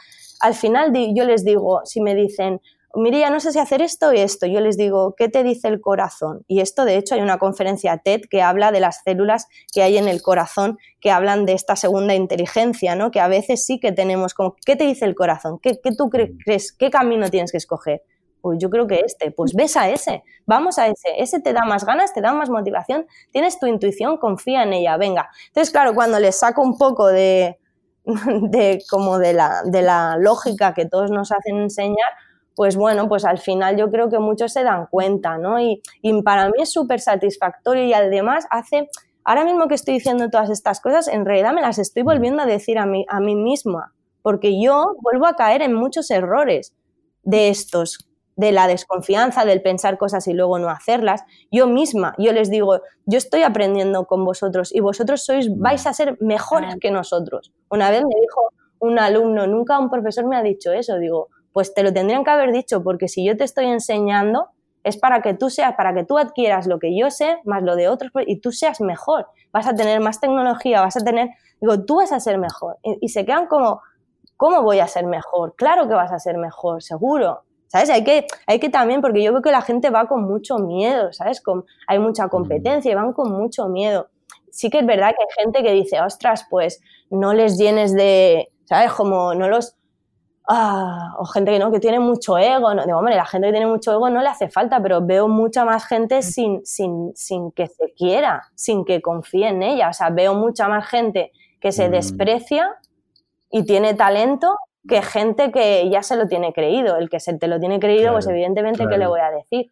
C: al final yo les digo, si me dicen, ya no sé si hacer esto y esto. Yo les digo, ¿qué te dice el corazón? Y esto, de hecho, hay una conferencia TED que habla de las células que hay en el corazón, que hablan de esta segunda inteligencia, ¿no? Que a veces sí que tenemos como, ¿qué te dice el corazón? ¿Qué, tú crees? ¿Qué camino tienes que escoger? Pues yo creo que este, pues ves a ese, vamos a ese, ese te da más ganas, te da más motivación, tienes tu intuición, confía en ella, venga. Entonces, claro, cuando les saco un poco de, de como de la, de la lógica que todos nos hacen enseñar, pues bueno, pues al final yo creo que muchos se dan cuenta, ¿no? Y, para mí es súper satisfactorio y además hace, ahora mismo que estoy diciendo todas estas cosas, en realidad me las estoy volviendo a decir a mí, a mí misma, porque yo vuelvo a caer en muchos errores de estos, de la desconfianza, del pensar cosas y luego no hacerlas. Yo misma, yo les digo, yo estoy aprendiendo con vosotros y vosotros sois, vais a ser mejores que nosotros. Una vez me dijo un alumno, nunca un profesor me ha dicho eso, digo, pues te lo tendrían que haber dicho, porque si yo te estoy enseñando es para que tú seas, para que tú adquieras lo que yo sé, más lo de otros, y tú seas mejor. Vas a tener más tecnología, vas a tener, digo, tú vas a ser mejor. Y, se quedan como, ¿cómo voy a ser mejor? Claro que vas a ser mejor, seguro. ¿Sabes? Hay que, hay que también, porque yo veo que la gente va con mucho miedo, ¿sabes? Con, hay mucha competencia y van con mucho miedo. Sí que es verdad que hay gente que dice, ostras, pues no les llenes de, ¿sabes? Como no los, Ah, o gente que no, que tiene mucho ego. No, digo, hombre, la gente que tiene mucho ego no le hace falta, pero veo mucha más gente sin, sin, sin que se quiera, sin que confíe en ella. O sea, veo mucha más gente que se mm. desprecia y tiene talento que gente que ya se lo tiene creído. El que se te lo tiene creído, pues evidentemente, ¿qué le voy a decir?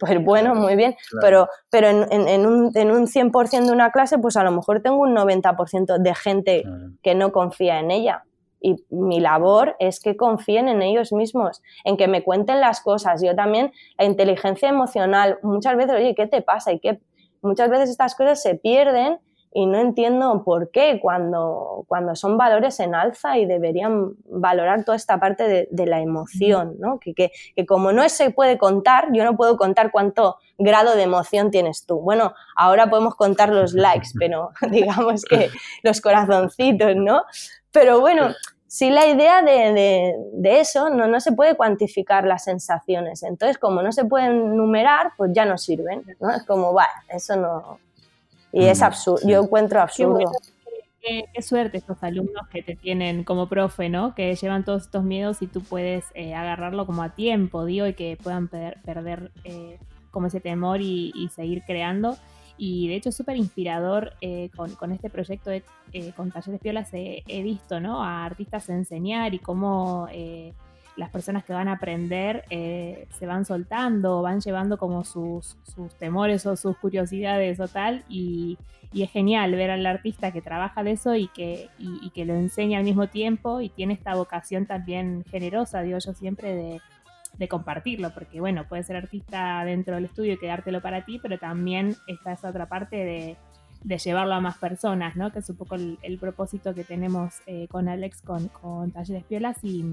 C: Pues bueno, muy bien, pero, pero en, un, en un 100% de una clase, pues a lo mejor tengo un 90% de gente que no confía en ella. Y mi labor es que confíen en ellos mismos, en que me cuenten las cosas. Yo también, la inteligencia emocional, muchas veces, oye, ¿qué te pasa? Y que muchas veces estas cosas se pierden y no entiendo por qué cuando, cuando son valores en alza y deberían valorar toda esta parte de, la emoción, ¿no? Que, que, que, como no se puede contar, yo no puedo contar cuánto grado de emoción tienes tú. Bueno, ahora podemos contar los likes, pero digamos que los corazoncitos, ¿no? Pero bueno, sí la idea de, de, eso no, no, se puede cuantificar las sensaciones. Entonces, como no se pueden numerar, pues ya no sirven. ¿no? Es como, vale, eso no, y es mm, absurdo, yo encuentro absurdo.
B: Qué, suerte estos alumnos que te tienen como profe, ¿no? Que llevan todos estos miedos y tú puedes eh, agarrarlo como a tiempo, digo, y que puedan perder eh, como ese temor y, seguir creando. Y de hecho es súper inspirador eh, con, este proyecto de, con Talleres Piolas he, visto, ¿no? A artistas enseñar y cómo las personas que van a aprender eh, se van soltando, van llevando como sus, temores o sus curiosidades o tal, y, es genial ver al artista que trabaja de eso y que, y, que lo enseña al mismo tiempo y tiene esta vocación también generosa, digo yo siempre, de, compartirlo, porque bueno, puedes ser artista dentro del estudio y quedártelo para ti, pero también está esa otra parte de, llevarlo a más personas, ¿no? Que es un poco el, propósito que tenemos eh, con Alex con, con Talleres Piolas y,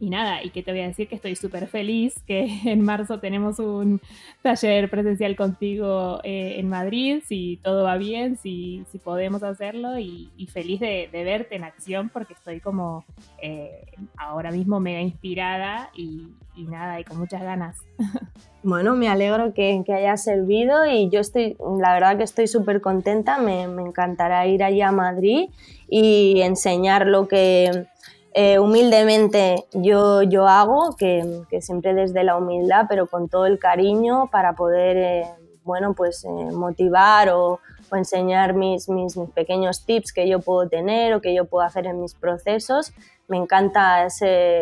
B: y nada, y que te voy a decir que estoy súper feliz que en marzo tenemos un taller presencial contigo eh, en Madrid, si todo va bien, si, si podemos hacerlo y, feliz de, verte en acción porque estoy como eh, ahora mismo mega inspirada y, nada, y con muchas ganas.
C: Bueno, me alegro que, que haya servido y yo estoy, la verdad que estoy súper contenta, me, me encantará ir allá a Madrid y enseñar lo que eh, humildemente yo, yo hago, que, siempre desde la humildad, pero con todo el cariño para poder, eh, bueno, pues eh, motivar o, enseñar mis, mis, pequeños tips que yo puedo tener o que yo puedo hacer en mis procesos. Me encanta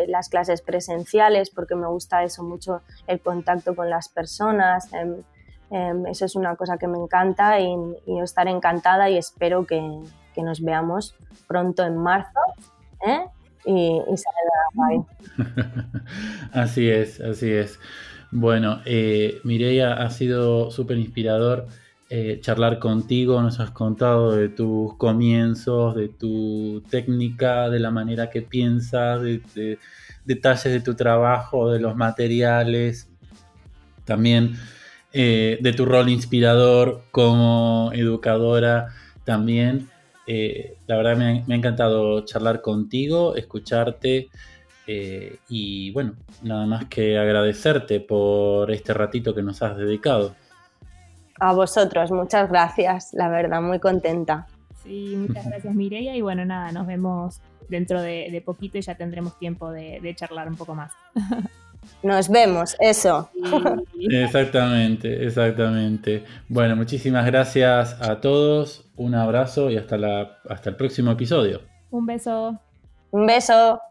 C: las clases presenciales porque me gusta eso mucho, el contacto con las personas. Em, em, eso es una cosa que me encanta y, yo estaré encantada y espero que, que nos veamos pronto en marzo. Y,
A: así es, así es. Bueno, eh, Mireia, ha sido súper inspirador eh, charlar contigo. Nos has contado de tus comienzos, de tu técnica, de la manera que piensas, de, detalles de tu trabajo, de los materiales. También eh, de tu rol inspirador como educadora también. Eh, la verdad me ha, encantado charlar contigo, escucharte eh, y bueno, nada más que agradecerte por este ratito que nos has dedicado.
C: A vosotros, muchas gracias, la verdad, muy contenta.
B: Sí, muchas gracias Mireia y bueno, nada, nos vemos dentro de, poquito y ya tendremos tiempo de charlar un poco más.
C: Nos vemos, eso.
A: Exactamente, exactamente. Bueno, muchísimas gracias a todos, un abrazo y hasta, la, hasta el próximo episodio.
B: Un beso.
C: Un beso.